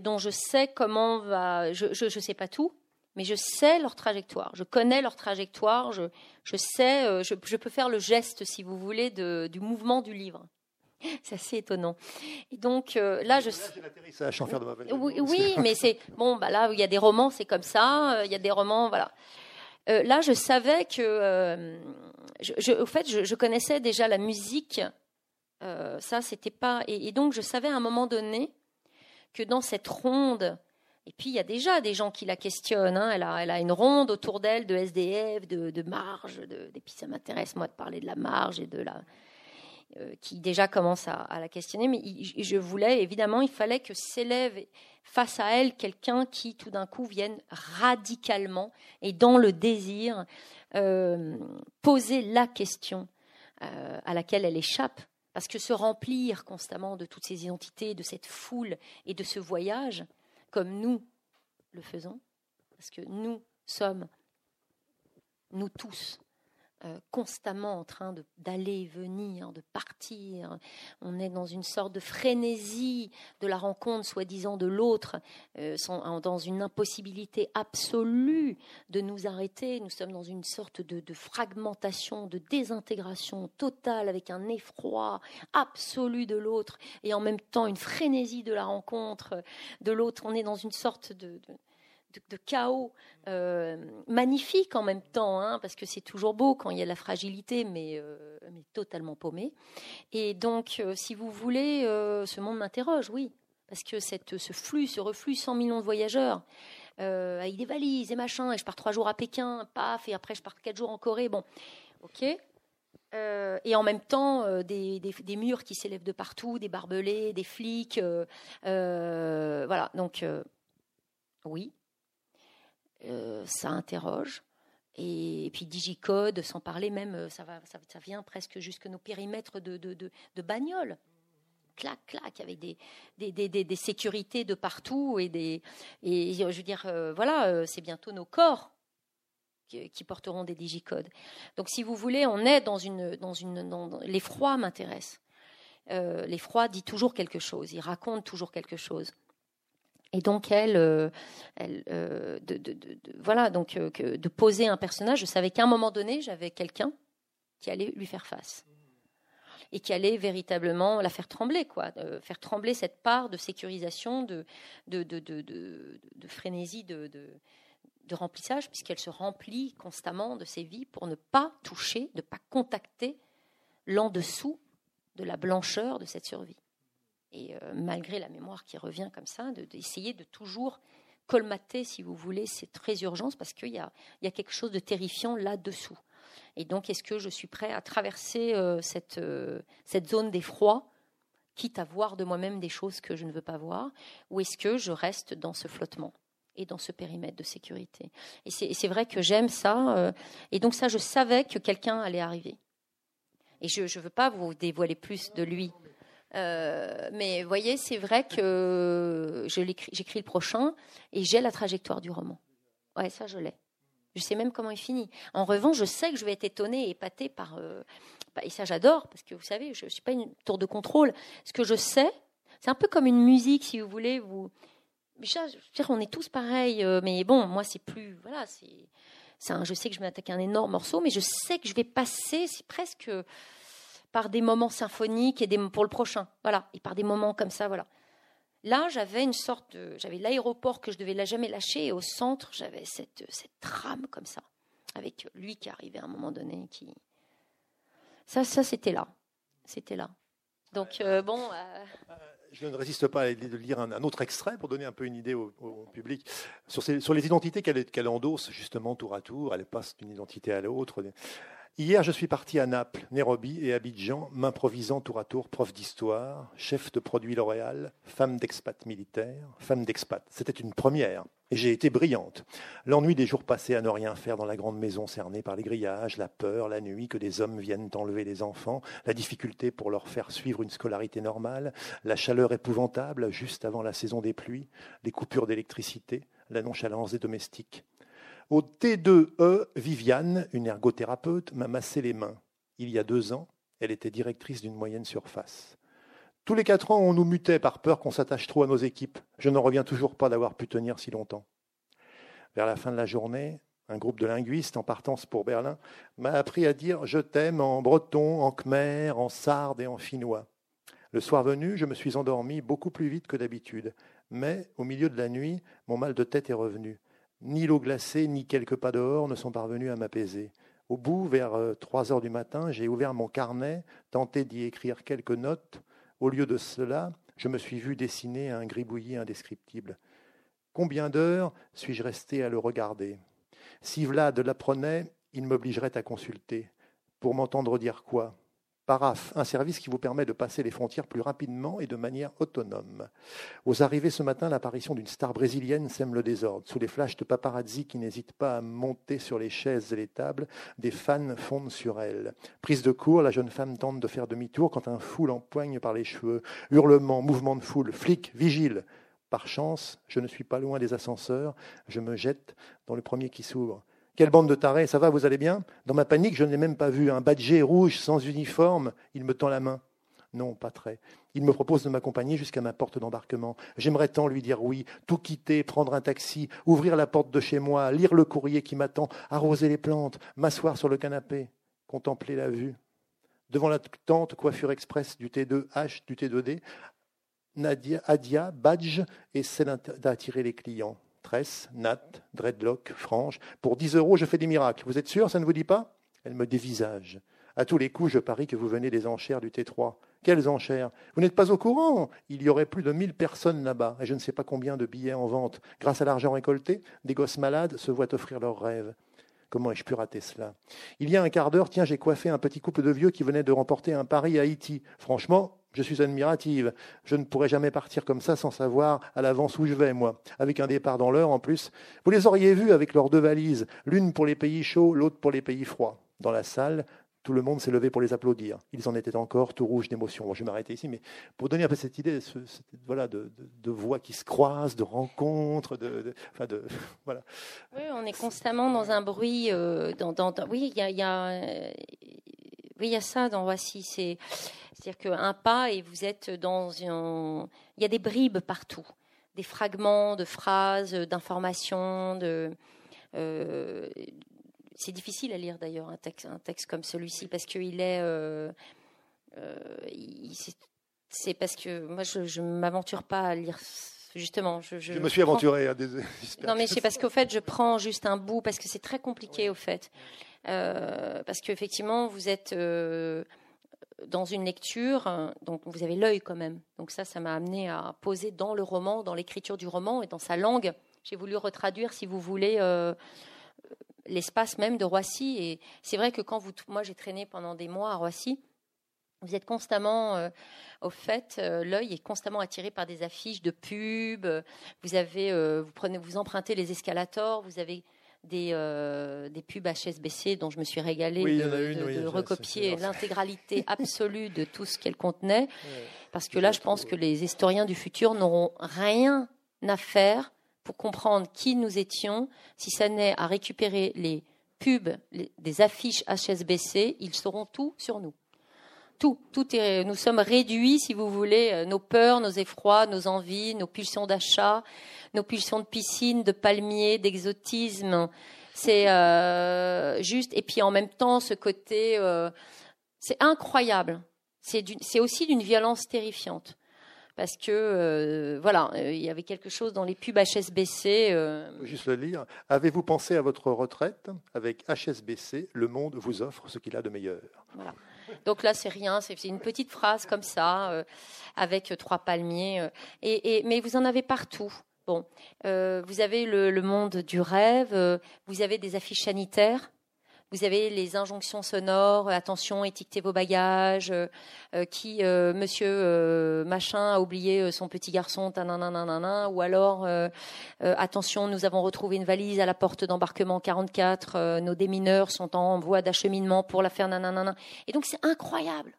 dont je sais comment va. Je ne sais pas tout, mais je sais leur trajectoire. Je connais leur trajectoire. Je, je sais, je, je, peux faire le geste, si vous voulez, de, du mouvement du livre. C'est assez étonnant. Et donc euh, là, je. oui, oui mais c'est bon. Bah là, il y a des romans, c'est comme ça. Euh, il y a des romans, voilà. Euh, là, je savais que, je, au fait, je, connaissais déjà la musique. ça, c'était pas. Et, donc, je savais à un moment donné que dans cette ronde, et puis il y a déjà des gens qui la questionnent. Hein, elle, a, une ronde autour d'elle de SDF, de, de marge. De, et puis ça m'intéresse moi de parler de la marge et de la euh, qui déjà commence à, la questionner, mais je voulais, évidemment, il fallait que s'élève face à elle quelqu'un qui, tout d'un coup, vienne radicalement et dans le désir euh, poser la question euh, à laquelle elle échappe. Parce que se remplir constamment de toutes ces identités, de cette foule et de ce voyage, comme nous le faisons, parce que nous sommes, nous tous, euh, constamment en train d'aller et venir, de partir. On est dans une sorte de frénésie de la rencontre, soi-disant, de l'autre, euh, dans une impossibilité absolue de nous arrêter. Nous sommes dans une sorte de, de, fragmentation, de désintégration totale, avec un effroi absolu de l'autre, et en même temps une frénésie de la rencontre de l'autre. On est dans une sorte de, chaos euh, magnifique en même temps, hein, parce que c'est toujours beau quand il y a la fragilité, mais, euh, totalement paumé. Et donc, euh, si vous voulez, ce monde m'interroge, oui, parce que ce flux, ce reflux, 100 millions de voyageurs, avec des valises et machin, et je pars trois jours à Pékin, paf, et après je pars quatre jours en Corée, bon, ok. et en même temps, des, murs qui s'élèvent de partout, des barbelés, des flics, voilà. Donc, oui, euh, ça interroge. Et, puis Digicode, sans parler même, euh, ça, va, ça, vient presque jusque nos périmètres de, de, de, bagnoles. Clac, clac, avec des, des, des, des, sécurités de partout. Et, des, et je veux dire, euh, voilà, c'est bientôt nos corps qui, porteront des digicodes. Donc, si vous voulez, on est dans une. Dans une l'effroi m'intéresse. l'effroi dit toujours quelque chose, il raconte toujours quelque chose. Et donc elle, euh, euh, de, voilà, donc euh, que de poser un personnage, je savais qu'à un moment donné, j'avais quelqu'un qui allait lui faire face. Et qui allait véritablement la faire trembler, quoi, faire trembler cette part de sécurisation, de, de, de, de frénésie, de, remplissage, puisqu'elle se remplit constamment de ses vies pour ne pas toucher, ne pas contacter l'en dessous de la blancheur de cette survie et euh, malgré la mémoire qui revient comme ça, d'essayer de, toujours colmater, si vous voulez, ces très urgences, parce qu'il y a, quelque chose de terrifiant là-dessous. Et donc, est-ce que je suis prêt à traverser euh, cette, euh, cette zone d'effroi quitte à voir de moi-même des choses que je ne veux pas voir, ou est-ce que je reste dans ce flottement et dans ce périmètre de sécurité? Et c'est vrai que j'aime ça, et donc ça, je savais que quelqu'un allait arriver. Et je ne veux pas vous dévoiler plus de lui. Euh, mais vous voyez, c'est vrai que j'écris le prochain et j'ai la trajectoire du roman. Ouais, ça, je l'ai. Je sais même comment il finit. En revanche, je sais que je vais être étonnée et épatée par. Euh, et ça, j'adore, parce que vous savez, je ne suis pas une tour de contrôle. Ce que je sais, c'est un peu comme une musique, si vous voulez. Vous... on est tous pareils, euh, mais bon, moi, c'est plus. Voilà, c'est. Je sais que je vais m'attaquer un énorme morceau, mais je sais que je vais passer, c'est presque par des moments symphoniques et des, pour le prochain. Voilà, et par des moments comme ça, voilà. Là, j'avais une sorte de, j'avais l'aéroport que je devais jamais lâcher, et au centre, j'avais cette, cette trame comme ça, avec lui qui arrivait à un moment donné, qui, ça, ça, c'était là, c'était là. Donc euh, bon. Euh, je ne résiste pas à l'idée de lire un, autre extrait pour donner un peu une idée au, public sur, sur, les identités qu'elle endosse justement tour à tour. Elle passe d'une identité à l'autre. Hier, je suis parti à Naples, Nairobi et Abidjan, m'improvisant tour à tour prof d'histoire, chef de produit L'Oréal, femme d'expat militaire, femme d'expat. C'était une première. Et j'ai été brillante. L'ennui des jours passés à ne rien faire dans la grande maison cernée par les grillages, la peur, la nuit que des hommes viennent enlever les enfants, la difficulté pour leur faire suivre une scolarité normale, la chaleur épouvantable juste avant la saison des pluies, les coupures d'électricité, la nonchalance des domestiques. Au T2E, Viviane, une ergothérapeute, m'a massé les mains. Il y a deux ans, elle était directrice d'une moyenne surface. Tous les quatre ans, on nous mutait par peur qu'on s'attache trop à nos équipes. Je ne reviens toujours pas d'avoir pu tenir si longtemps. Vers la fin de la journée, un groupe de linguistes en partance pour Berlin m'a appris à dire je t'aime en breton, en khmer, en sarde et en finnois. Le soir venu, je me suis endormi beaucoup plus vite que d'habitude, mais au milieu de la nuit, mon mal de tête est revenu. Ni l'eau glacée, ni quelques pas dehors ne sont parvenus à m'apaiser. Au bout, vers euh, trois heures du matin, j'ai ouvert mon carnet, tenté d'y écrire quelques notes. Au lieu de cela, je me suis vu dessiner un gribouillis indescriptible. Combien d'heures suis-je resté à le regarder? Si Vlad l'apprenait, il m'obligerait à consulter. Pour m'entendre dire quoi? Paraf, un service qui vous permet de passer les frontières plus rapidement et de manière autonome. Aux arrivées ce matin, l'apparition d'une star brésilienne sème le désordre. Sous les flashs de paparazzi qui n'hésitent pas à monter sur les chaises et les tables, des fans fondent sur elle. Prise de court, la jeune femme tente de faire demi-tour quand un fou l'empoigne par les cheveux. Hurlements, mouvement de foule, flic, vigile. Par chance, je ne suis pas loin des ascenseurs, je me jette dans le premier qui s'ouvre. Quelle bande de tarés, ça va, vous allez bien? Dans ma panique, je ne l'ai même pas vu. Un badgé rouge, sans uniforme, il me tend la main. Non, pas très. Il me propose de m'accompagner jusqu'à ma porte d'embarquement. J'aimerais tant lui dire oui, tout quitter, prendre un taxi, ouvrir la porte de chez moi, lire le courrier qui m'attend, arroser les plantes, m'asseoir sur le canapé, contempler la vue. Devant la tente coiffure express du T2H, du T2D, Nadia, Adia, badge, essaie d'attirer les clients tresse, natte, dreadlock, frange. Pour 10 euros, je fais des miracles. Vous êtes sûr, ça ne vous dit pas? Elle me dévisage. À tous les coups, je parie que vous venez des enchères du T3. Quelles enchères? Vous n'êtes pas au courant? Il y aurait plus de 1000 personnes là-bas, et je ne sais pas combien de billets en vente. Grâce à l'argent récolté, des gosses malades se voient offrir leurs rêves. Comment ai-je pu rater cela? Il y a un quart d'heure, tiens, j'ai coiffé un petit couple de vieux qui venait de remporter un pari à Haïti. Franchement, je suis admirative. Je ne pourrais jamais partir comme ça sans savoir à l'avance où je vais, moi. Avec un départ dans l'heure en plus. Vous les auriez vus avec leurs deux valises, l'une pour les pays chauds, l'autre pour les pays froids. Dans la salle, tout le monde s'est levé pour les applaudir. Ils en étaient encore tout rouges d'émotion. je vais m'arrêter ici, mais pour donner un peu cette idée voilà, de, voix qui se croisent, de rencontres, de, enfin de voilà. Oui, on est constamment dans un bruit. Euh, dans, oui, il y a, oui, il y a ça dans Voici. C'est, c'est-à-dire qu'un pas et vous êtes dans un. Il y a des bribes partout, des fragments de phrases, d'informations, de. Euh, c'est difficile à lire d'ailleurs un texte, un texte comme celui-ci parce qu'il est. Euh, euh, c'est parce que moi je ne m'aventure pas à lire justement. Je, je, me suis aventuré à des. Non, mais c'est parce qu'au fait, je prends juste un bout parce que c'est très compliqué au fait. Euh, parce qu'effectivement, vous êtes euh, dans une lecture, donc vous avez l'œil quand même. Donc ça, ça m'a amené à poser dans le roman, dans l'écriture du roman et dans sa langue. J'ai voulu retraduire, si vous voulez, euh, l'espace même de Roissy. Et c'est vrai que quand vous, moi, j'ai traîné pendant des mois à Roissy. Vous êtes constamment, au fait, l'œil est constamment attiré par des affiches de pubs. Vous avez, vous prenez, vous empruntez les escalators. Vous avez des, des pubs HSBC dont je me suis régalée de, recopier l'intégralité absolue de tout ce qu'elle contenait. Parce que là, je pense que les historiens du futur n'auront rien à faire pour comprendre qui nous étions, si ça n'est à récupérer les pubs, des affiches HSBC, ils sauront tout sur nous. Tout, tout est, nous sommes réduits, si vous voulez, euh, nos peurs, nos effrois, nos envies, nos pulsions d'achat, nos pulsions de piscine, de palmiers, d'exotisme. C'est euh, juste, et puis en même temps, ce côté, euh, c'est incroyable. C'est aussi d'une violence terrifiante parce que euh, voilà, euh, il y avait quelque chose dans les pubs HSBC. Euh... Juste le lire. Avez-vous pensé à votre retraite? Avec HSBC, le monde vous offre ce qu'il a de meilleur. Voilà. Donc là, c'est rien, c'est une petite phrase comme ça, euh, avec trois palmiers. Et, et, mais vous en avez partout. Bon, vous avez le, le, monde du rêve, vous avez des affiches sanitaires vous avez les injonctions sonores, euh, attention, étiquetez vos bagages, euh, euh, qui monsieur machin a oublié son petit garçon, ou alors attention, nous avons retrouvé une valise à la porte d'embarquement 44, nos démineurs sont en voie d'acheminement pour la faire nanana. Et donc c'est incroyable.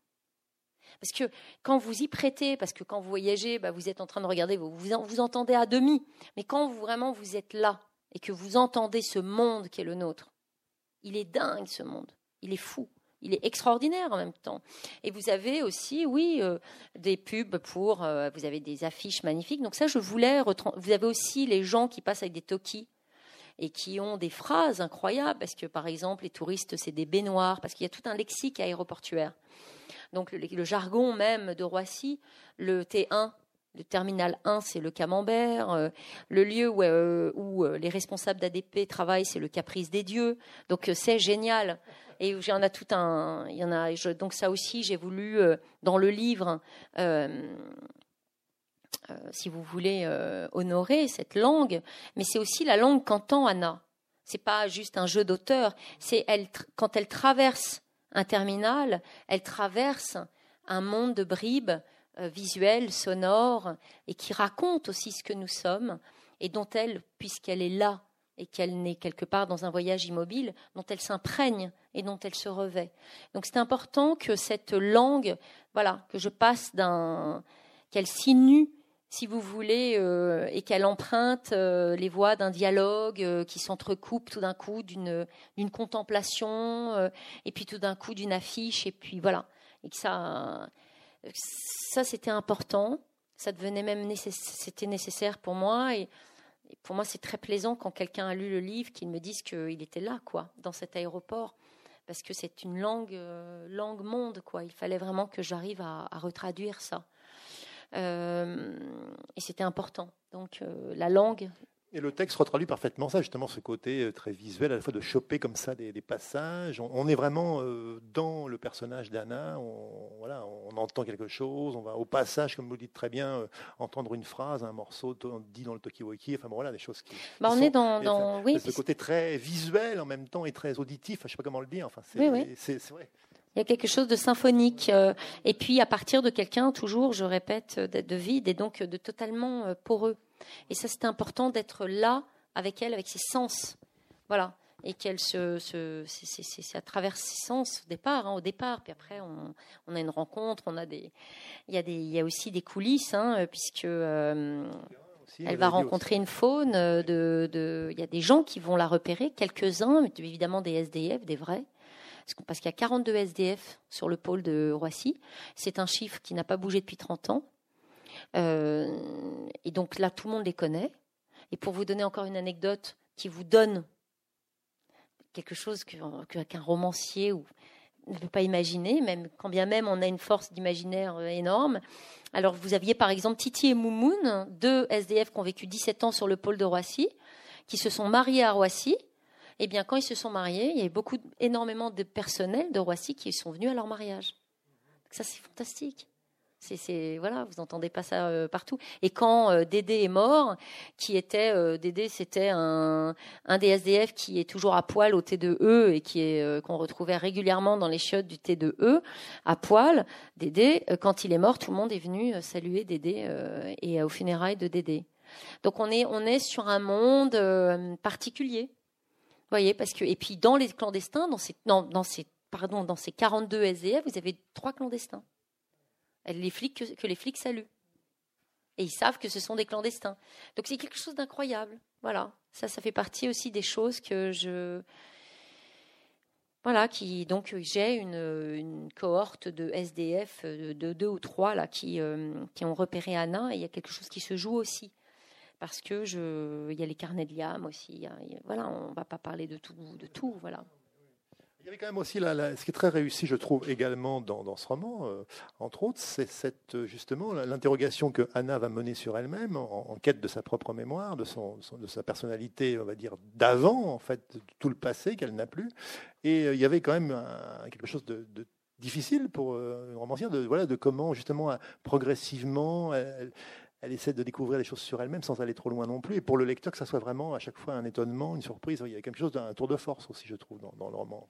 Parce que quand vous y prêtez, parce que quand vous voyagez, bah, vous êtes en train de regarder, vous, vous, vous entendez à demi. Mais quand vous, vraiment vous êtes là et que vous entendez ce monde qui est le nôtre, il est dingue ce monde. Il est fou. Il est extraordinaire en même temps. Et vous avez aussi, oui, euh, des pubs pour. Euh, vous avez des affiches magnifiques. Donc ça, je voulais. Vous avez aussi les gens qui passent avec des tokis et qui ont des phrases incroyables parce que, par exemple, les touristes, c'est des baignoires parce qu'il y a tout un lexique aéroportuaire. Donc le jargon même de Roissy, le T1, le terminal 1, c'est le camembert. Euh, le lieu où, euh, euh, les responsables d'ADP travaillent, c'est le caprice des dieux. Donc c'est génial. Et il y en a tout un. Y en a. donc ça aussi, j'ai voulu dans le livre, si vous voulez, honorer cette langue. Mais c'est aussi la langue qu'entend Anna. C'est pas juste un jeu d'auteur. C'est elle quand elle traverse un terminal, elle traverse un monde de bribes visuelle, sonore, et qui raconte aussi ce que nous sommes, et dont elle, puisqu'elle est là, et qu'elle n'est quelque part dans un voyage immobile, dont elle s'imprègne et dont elle se revêt. Donc c'est important que cette langue, voilà, que je passe d'un, qu'elle sinue, si vous voulez, euh, et qu'elle emprunte euh, les voies d'un dialogue qui s'entrecoupe tout d'un coup d'une, d'une contemplation, et puis tout d'un coup d'une affiche, et puis voilà, et que ça, ça, c'était important. Ça devenait même c'était nécessaire pour moi. Et, pour moi, c'est très plaisant quand quelqu'un a lu le livre qu'il me dise qu'il était là, quoi, dans cet aéroport. Parce que c'est une langue, euh, langue monde, quoi. Il fallait vraiment que j'arrive à, retraduire ça. Euh, et c'était important. Donc, euh, la langue, et le texte retraduit parfaitement ça, justement, ce côté euh, très visuel, à la fois de choper comme ça des, passages. On, est vraiment euh, dans le personnage d'Anna, on, voilà, on entend quelque chose, on va au passage, comme vous le dites très bien, euh, entendre une phrase, un morceau dit dans le Tokiwoki, enfin voilà, des choses qui. Bah, on est dans. oui, ce côté très visuel en même temps et très auditif, je ne sais pas comment le dire, enfin, c'est oui, vrai. Il y a quelque chose de symphonique. et puis, à partir de quelqu'un, toujours, je répète, de vide et donc de totalement poreux. Et ça, c'est important d'être là avec elle, avec ses sens. Voilà. Et qu'elle se. se c'est à travers ses sens au départ, hein, au départ. Puis après, on, on, a une rencontre, on a des. Il y a, des, il y a aussi des coulisses, hein, puisque. Euh, elle va rencontrer une faune. Euh, de, de, il y a des gens qui vont la repérer, quelques-uns, évidemment des SDF, des vrais parce qu'il y a 42 SDF sur le pôle de Roissy. C'est un chiffre qui n'a pas bougé depuis 30 ans. Euh, et donc là, tout le monde les connaît. Et pour vous donner encore une anecdote qui vous donne quelque chose qu'un romancier ne peut pas imaginer, même quand bien même on a une force d'imaginaire euh, énorme. Alors vous aviez par exemple Titi et Moumoun, deux SDF qui ont vécu 17 ans sur le pôle de Roissy, qui se sont mariés à Roissy. Eh bien quand ils se sont mariés, il y avait beaucoup, énormément de personnel de Roissy qui sont venus à leur mariage. ça c'est fantastique. C'est voilà, vous entendez pas ça euh, partout. Et quand euh, Dédé est mort, qui était euh, Dédé, c'était un, un des SDF qui est toujours à poil au T2E et qui est qu'on retrouvait régulièrement dans les chiottes du T2E à poil. Dédé, quand il est mort, tout le monde est venu saluer Dédé et au funérailles de Dédé. Donc on est on est sur un monde particulier. Voyez, parce que et puis dans les clandestins, dans ces dans, dans ces pardon, dans ces 42 SDF, vous avez trois clandestins les flics que, les flics saluent. Et ils savent que ce sont des clandestins. Donc c'est quelque chose d'incroyable. Voilà. Ça, ça fait partie aussi des choses que je. Voilà, qui donc j'ai une, cohorte de SDF de deux ou trois là qui, euh, qui ont repéré Anna et il y a quelque chose qui se joue aussi parce que je il y a les carnets de Liam aussi. voilà, on va pas parler de tout de tout voilà. Il y avait quand même aussi, ce qui est très réussi, je trouve, également dans, ce roman, euh, entre autres, c'est cette, euh, justement l'interrogation que Anna va mener sur elle-même en, quête de sa propre mémoire, de, son, de sa personnalité, on va dire, d'avant, en fait, de tout le passé qu'elle n'a plus. Et euh, il y avait quand même quelque chose de, difficile pour une romancière, de, voilà, de comment, justement, progressivement, elle essaie de découvrir des choses sur elle-même sans aller trop loin non plus. Et pour le lecteur, que ça soit vraiment à chaque fois un étonnement, une surprise. Il y a quelque chose d'un tour de force aussi, je trouve, dans le roman.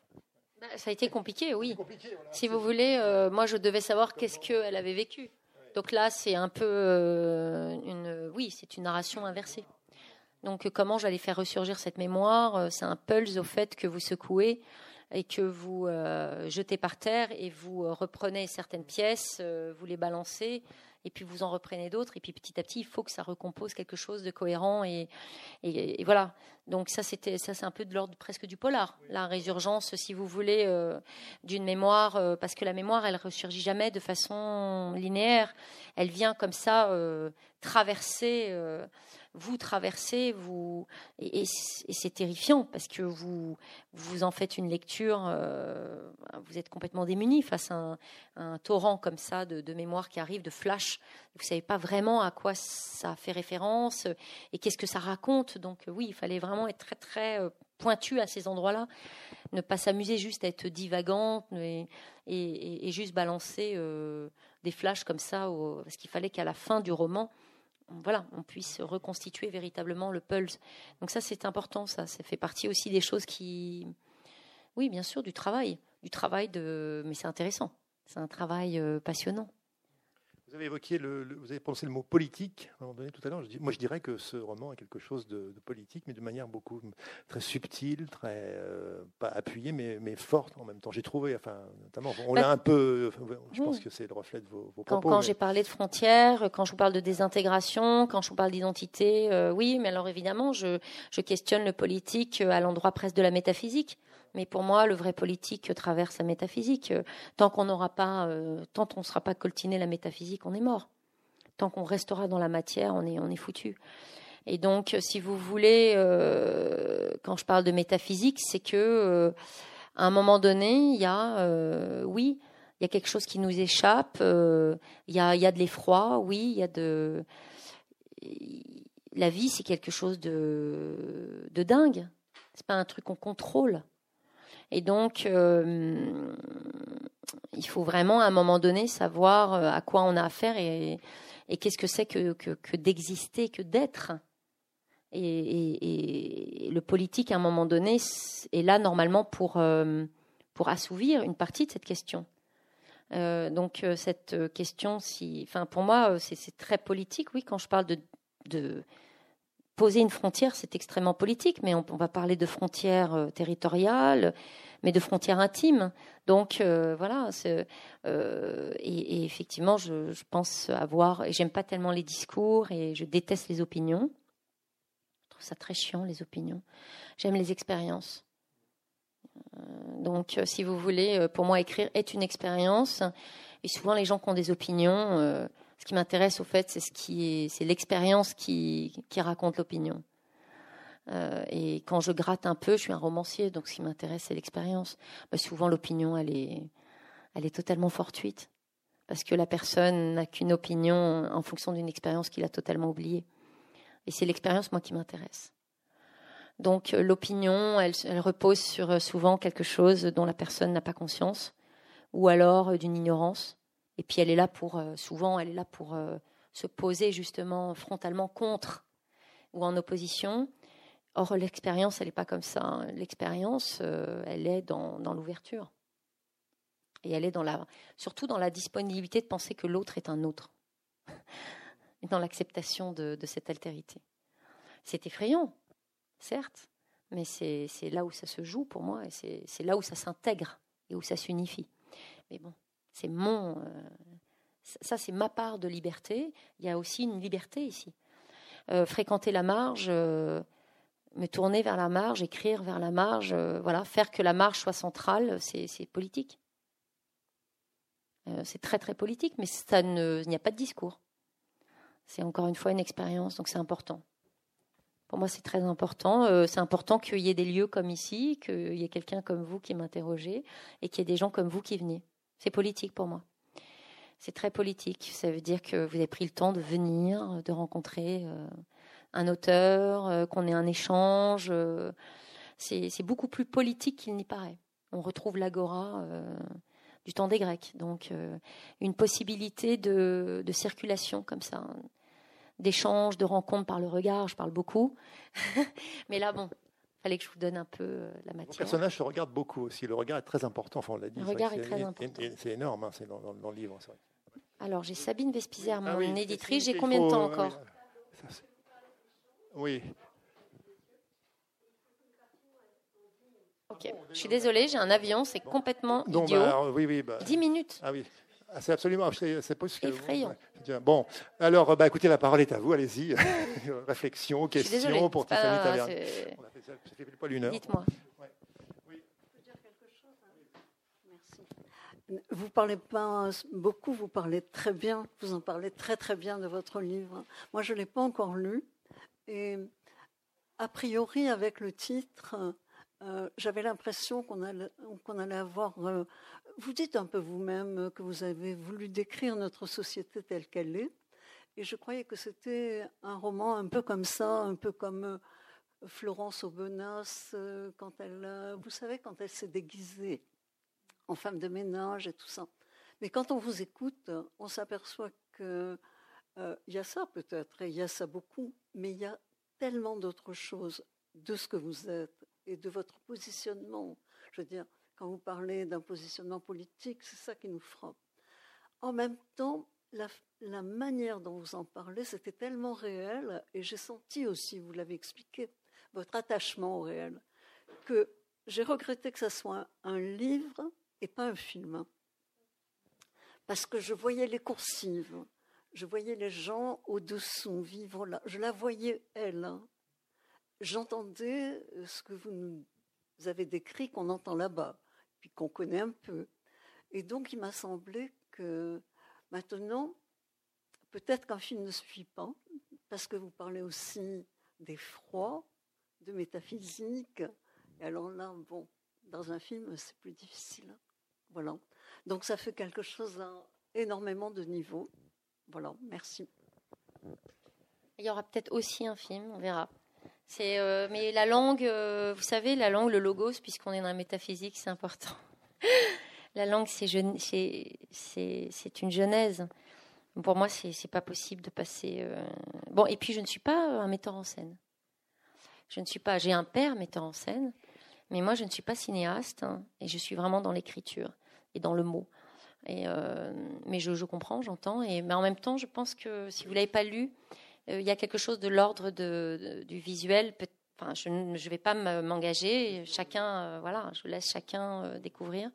Bah, ça a été compliqué, oui. Si vous voulez, euh, moi je devais savoir qu'est-ce qu'elle avait vécu. Donc là, c'est un peu euh, une, oui, c'est une narration inversée. Donc comment j'allais faire ressurgir cette mémoire euh, C'est un pulse au fait que vous secouez et que vous jetez par terre et vous reprenez certaines pièces, vous les balancez et puis vous en reprenez d'autres, et puis petit à petit, il faut que ça recompose quelque chose de cohérent, et, et, voilà. Donc ça, c'était ça, c'est un peu de l'ordre presque du polar, la résurgence, si vous voulez, euh, d'une mémoire, euh, parce que la mémoire, elle ressurgit jamais de façon linéaire, elle vient comme ça euh, traverser vous traversez, vous et, c'est terrifiant parce que vous vous en faites une lecture, euh, vous êtes complètement démuni face à un, torrent comme ça de, mémoire qui arrive, de flash. Vous savez pas vraiment à quoi ça fait référence et qu'est-ce que ça raconte. Donc oui, il fallait vraiment être très très euh, pointu à ces endroits-là, ne pas s'amuser juste à être divagante et, et, juste balancer euh, des flashs comme ça, parce qu'il fallait qu'à la fin du roman voilà, on puisse reconstituer véritablement le pulse. Donc ça, c'est important, ça. Ça fait partie aussi des choses qui, oui, bien sûr, du travail, du travail de, mais c'est intéressant. C'est un travail euh, passionnant. Vous avez évoqué, le, vous avez pensé le mot politique à un moment donné tout à l'heure. Moi, je dirais que ce roman est quelque chose de, politique, mais de manière beaucoup très subtile, très euh, pas appuyée, mais, mais, forte en même temps. J'ai trouvé, enfin, notamment, on l'a bah, un peu. Je pense que c'est le reflet de vos, propos. Quand, j'ai parlé de frontières, quand je vous parle de désintégration, quand je vous parle d'identité, euh, oui, mais alors évidemment, je, je questionne le politique à l'endroit presque de la métaphysique. Mais pour moi, le vrai politique traverse la métaphysique. Tant qu'on n'aura pas, euh, tant on ne sera pas coltiné la métaphysique, on est mort. Tant qu'on restera dans la matière, on est, on est foutu. Et donc, si vous voulez, euh, quand je parle de métaphysique, c'est que euh, à un moment donné, il y a, oui, il y a quelque chose qui nous échappe. il y a, y a de l'effroi, oui, il y a de la vie, c'est quelque chose de, de dingue. C'est pas un truc qu'on contrôle. Et donc, euh, il faut vraiment à un moment donné savoir euh, à quoi on a affaire et, qu'est-ce que c'est que, d'exister, que d'être. Et, le politique, à un moment donné, est là normalement pour, euh, pour assouvir une partie de cette question. donc cette question, si, enfin pour moi, c'est très politique, oui. Quand je parle de poser une frontière, c'est extrêmement politique, mais on, va parler de frontières euh, territoriales, mais de frontières intimes. Donc euh, voilà, euh, et, effectivement, je, pense avoir, et j'aime pas tellement les discours, et je déteste les opinions. Je trouve ça très chiant les opinions. J'aime les expériences. donc, si vous voulez, pour moi, écrire est une expérience. Et souvent, les gens qui ont des opinions ce qui m'intéresse au fait, c'est ce qui est, c'est l'expérience qui, raconte l'opinion. Euh, et quand je gratte un peu, je suis un romancier, donc ce qui m'intéresse, c'est l'expérience. Mais souvent, l'opinion, elle est, elle est totalement fortuite, parce que la personne n'a qu'une opinion en fonction d'une expérience qu'il a totalement oubliée. Et c'est l'expérience, moi, qui m'intéresse. Donc, euh, l'opinion, elle, elle repose sur euh, souvent quelque chose dont la personne n'a pas conscience, ou alors d'une ignorance Et puis elle est là pour, souvent, elle est là pour se poser justement frontalement contre ou en opposition. Or, l'expérience, elle n'est pas comme ça. Hein. L'expérience, euh, elle est dans, l'ouverture. Et elle est dans la, surtout dans la disponibilité de penser que l'autre est un autre. Et dans l'acceptation de, cette altérité. C'est effrayant, certes, mais c'est là où ça se joue pour moi, et c'est là où ça s'intègre et où ça s'unifie. Mais bon, c'est mon. Euh, ça, c'est ma part de liberté. Il y a aussi une liberté ici. Euh, fréquenter la marge, euh, me tourner vers la marge, écrire vers la marge, voilà, faire que la marge soit centrale, c'est politique. c'est très très politique, mais ça il n'y a pas de discours. C'est encore une fois une expérience, donc c'est important. Pour moi, c'est très important. c'est important qu'il y ait des lieux comme ici, qu'il y ait quelqu'un comme vous qui m'interrogez et qu'il y ait des gens comme vous qui venez. C'est politique pour moi. C'est très politique. Ça veut dire que vous avez pris le temps de venir, de rencontrer euh, un auteur, euh, qu'on ait un échange. Euh, c'est beaucoup plus politique qu'il n'y paraît. On retrouve l'agora du temps des Grecs. Donc, une possibilité de, circulation comme ça, d'échange, de rencontre par le regard. Je parle beaucoup. Mais là, bon, fallait que je vous donne un peu la matière. Le personnage se regarde beaucoup aussi. Le regard est très important. Enfin, on l'a dit. Le regard est, très important. C'est énorme. Hein, c'est dans, le livre. Vrai. Alors, j'ai Sabine Vespizer, ah mon éditrice. J'ai combien de temps encore Oui. Ok, je suis désolée, j'ai un avion, c'est complètement idiot. Bah, oui, oui, 10 bah. minutes. Ah oui, ah, c'est absolument, c'est possible. Effrayant. Bon, alors, bah, écoutez, la parole est à vous, allez-y. Réflexion, questions pour Tiffany Tavernier. Ça fait pas une heure. Dites-moi. Vous parlez pas beaucoup, vous parlez très bien, vous en parlez très très bien de votre livre. Moi, je ne l'ai pas encore lu. Et a priori, avec le titre, euh, j'avais l'impression qu'on allait, qu'on allait avoir... Euh, vous dites un peu vous-même que vous avez voulu décrire notre société telle qu'elle est. Et je croyais que c'était un roman un peu comme ça, un peu comme euh, Florence Aubenas, quand elle, vous savez, quand elle s'est déguisée en femme de ménage et tout ça. Mais quand on vous écoute, on s'aperçoit que euh, il y a ça peut-être, et il y a ça beaucoup, mais il y a tellement d'autres choses de ce que vous êtes et de votre positionnement. Je veux dire, quand vous parlez d'un positionnement politique, c'est ça qui nous frappe. En même temps, la manière dont vous en parlez, c'était tellement réel, et j'ai senti aussi, vous l'avez expliqué, votre attachement au réel, que j'ai regretté que ce soit un livre et pas un film. Parce que je voyais les coursives, je voyais les gens au-dessous vivre là. Je la voyais, elle. Hein. J'entendais ce que vous nous avez décrit, qu'on entend là-bas, puis qu'on connaît un peu. Et donc, il m'a semblé que maintenant, peut-être qu'un film ne suffit pas, parce que vous parlez aussi des froids, de métaphysique. Et alors là, bon, dans un film, c'est plus difficile. Voilà. Donc ça fait quelque chose à énormément de niveaux. Voilà, merci. Il y aura peut-être aussi un film, on verra. Euh, mais la langue, euh, vous savez, la langue, le logos, puisqu'on est dans la métaphysique, c'est important. la langue, c'est une genèse. Pour moi, c'est, c'est pas possible de passer. Euh, bon, et puis je ne suis pas un metteur en scène. Je ne suis pas. J'ai un père metteur en scène, mais moi, je ne suis pas cinéaste hein, et je suis vraiment dans l'écriture et dans le mot. Euh, mais je, comprends, j'entends. Mais en même temps, je pense que si vous l'avez pas lu, euh, il y a quelque chose de l'ordre du visuel. Enfin, je ne vais pas m'engager. Chacun, euh, voilà, je laisse chacun découvrir.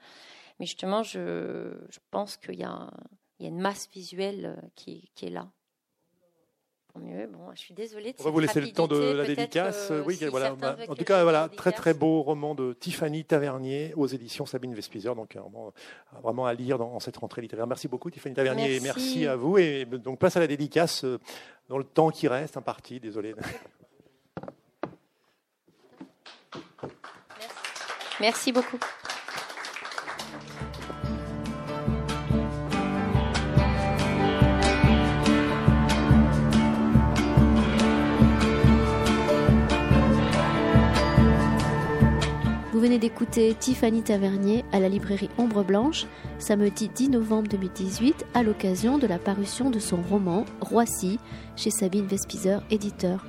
Mais justement, je, pense qu'il y, a une masse visuelle qui est là mieux. Bon, je suis désolée. On va vous laisser le temps de la dédicace. Euh, oui, voilà. Bah, en tout cas, voilà, très très beau roman de Tiffany Tavernier aux éditions Sabine Vespizer. Donc, vraiment à lire dans cette rentrée littéraire. Merci beaucoup, Tiffany Tavernier. Merci, à vous. Et donc, place à la dédicace euh, dans le temps qui reste, imparti. Désolé. Merci beaucoup. Venez d'écouter Tiffany Tavernier à la librairie Ombre Blanche, samedi 10 novembre 2018, à l'occasion de la parution de son roman Roissy chez Sabine Vespizer, éditeur.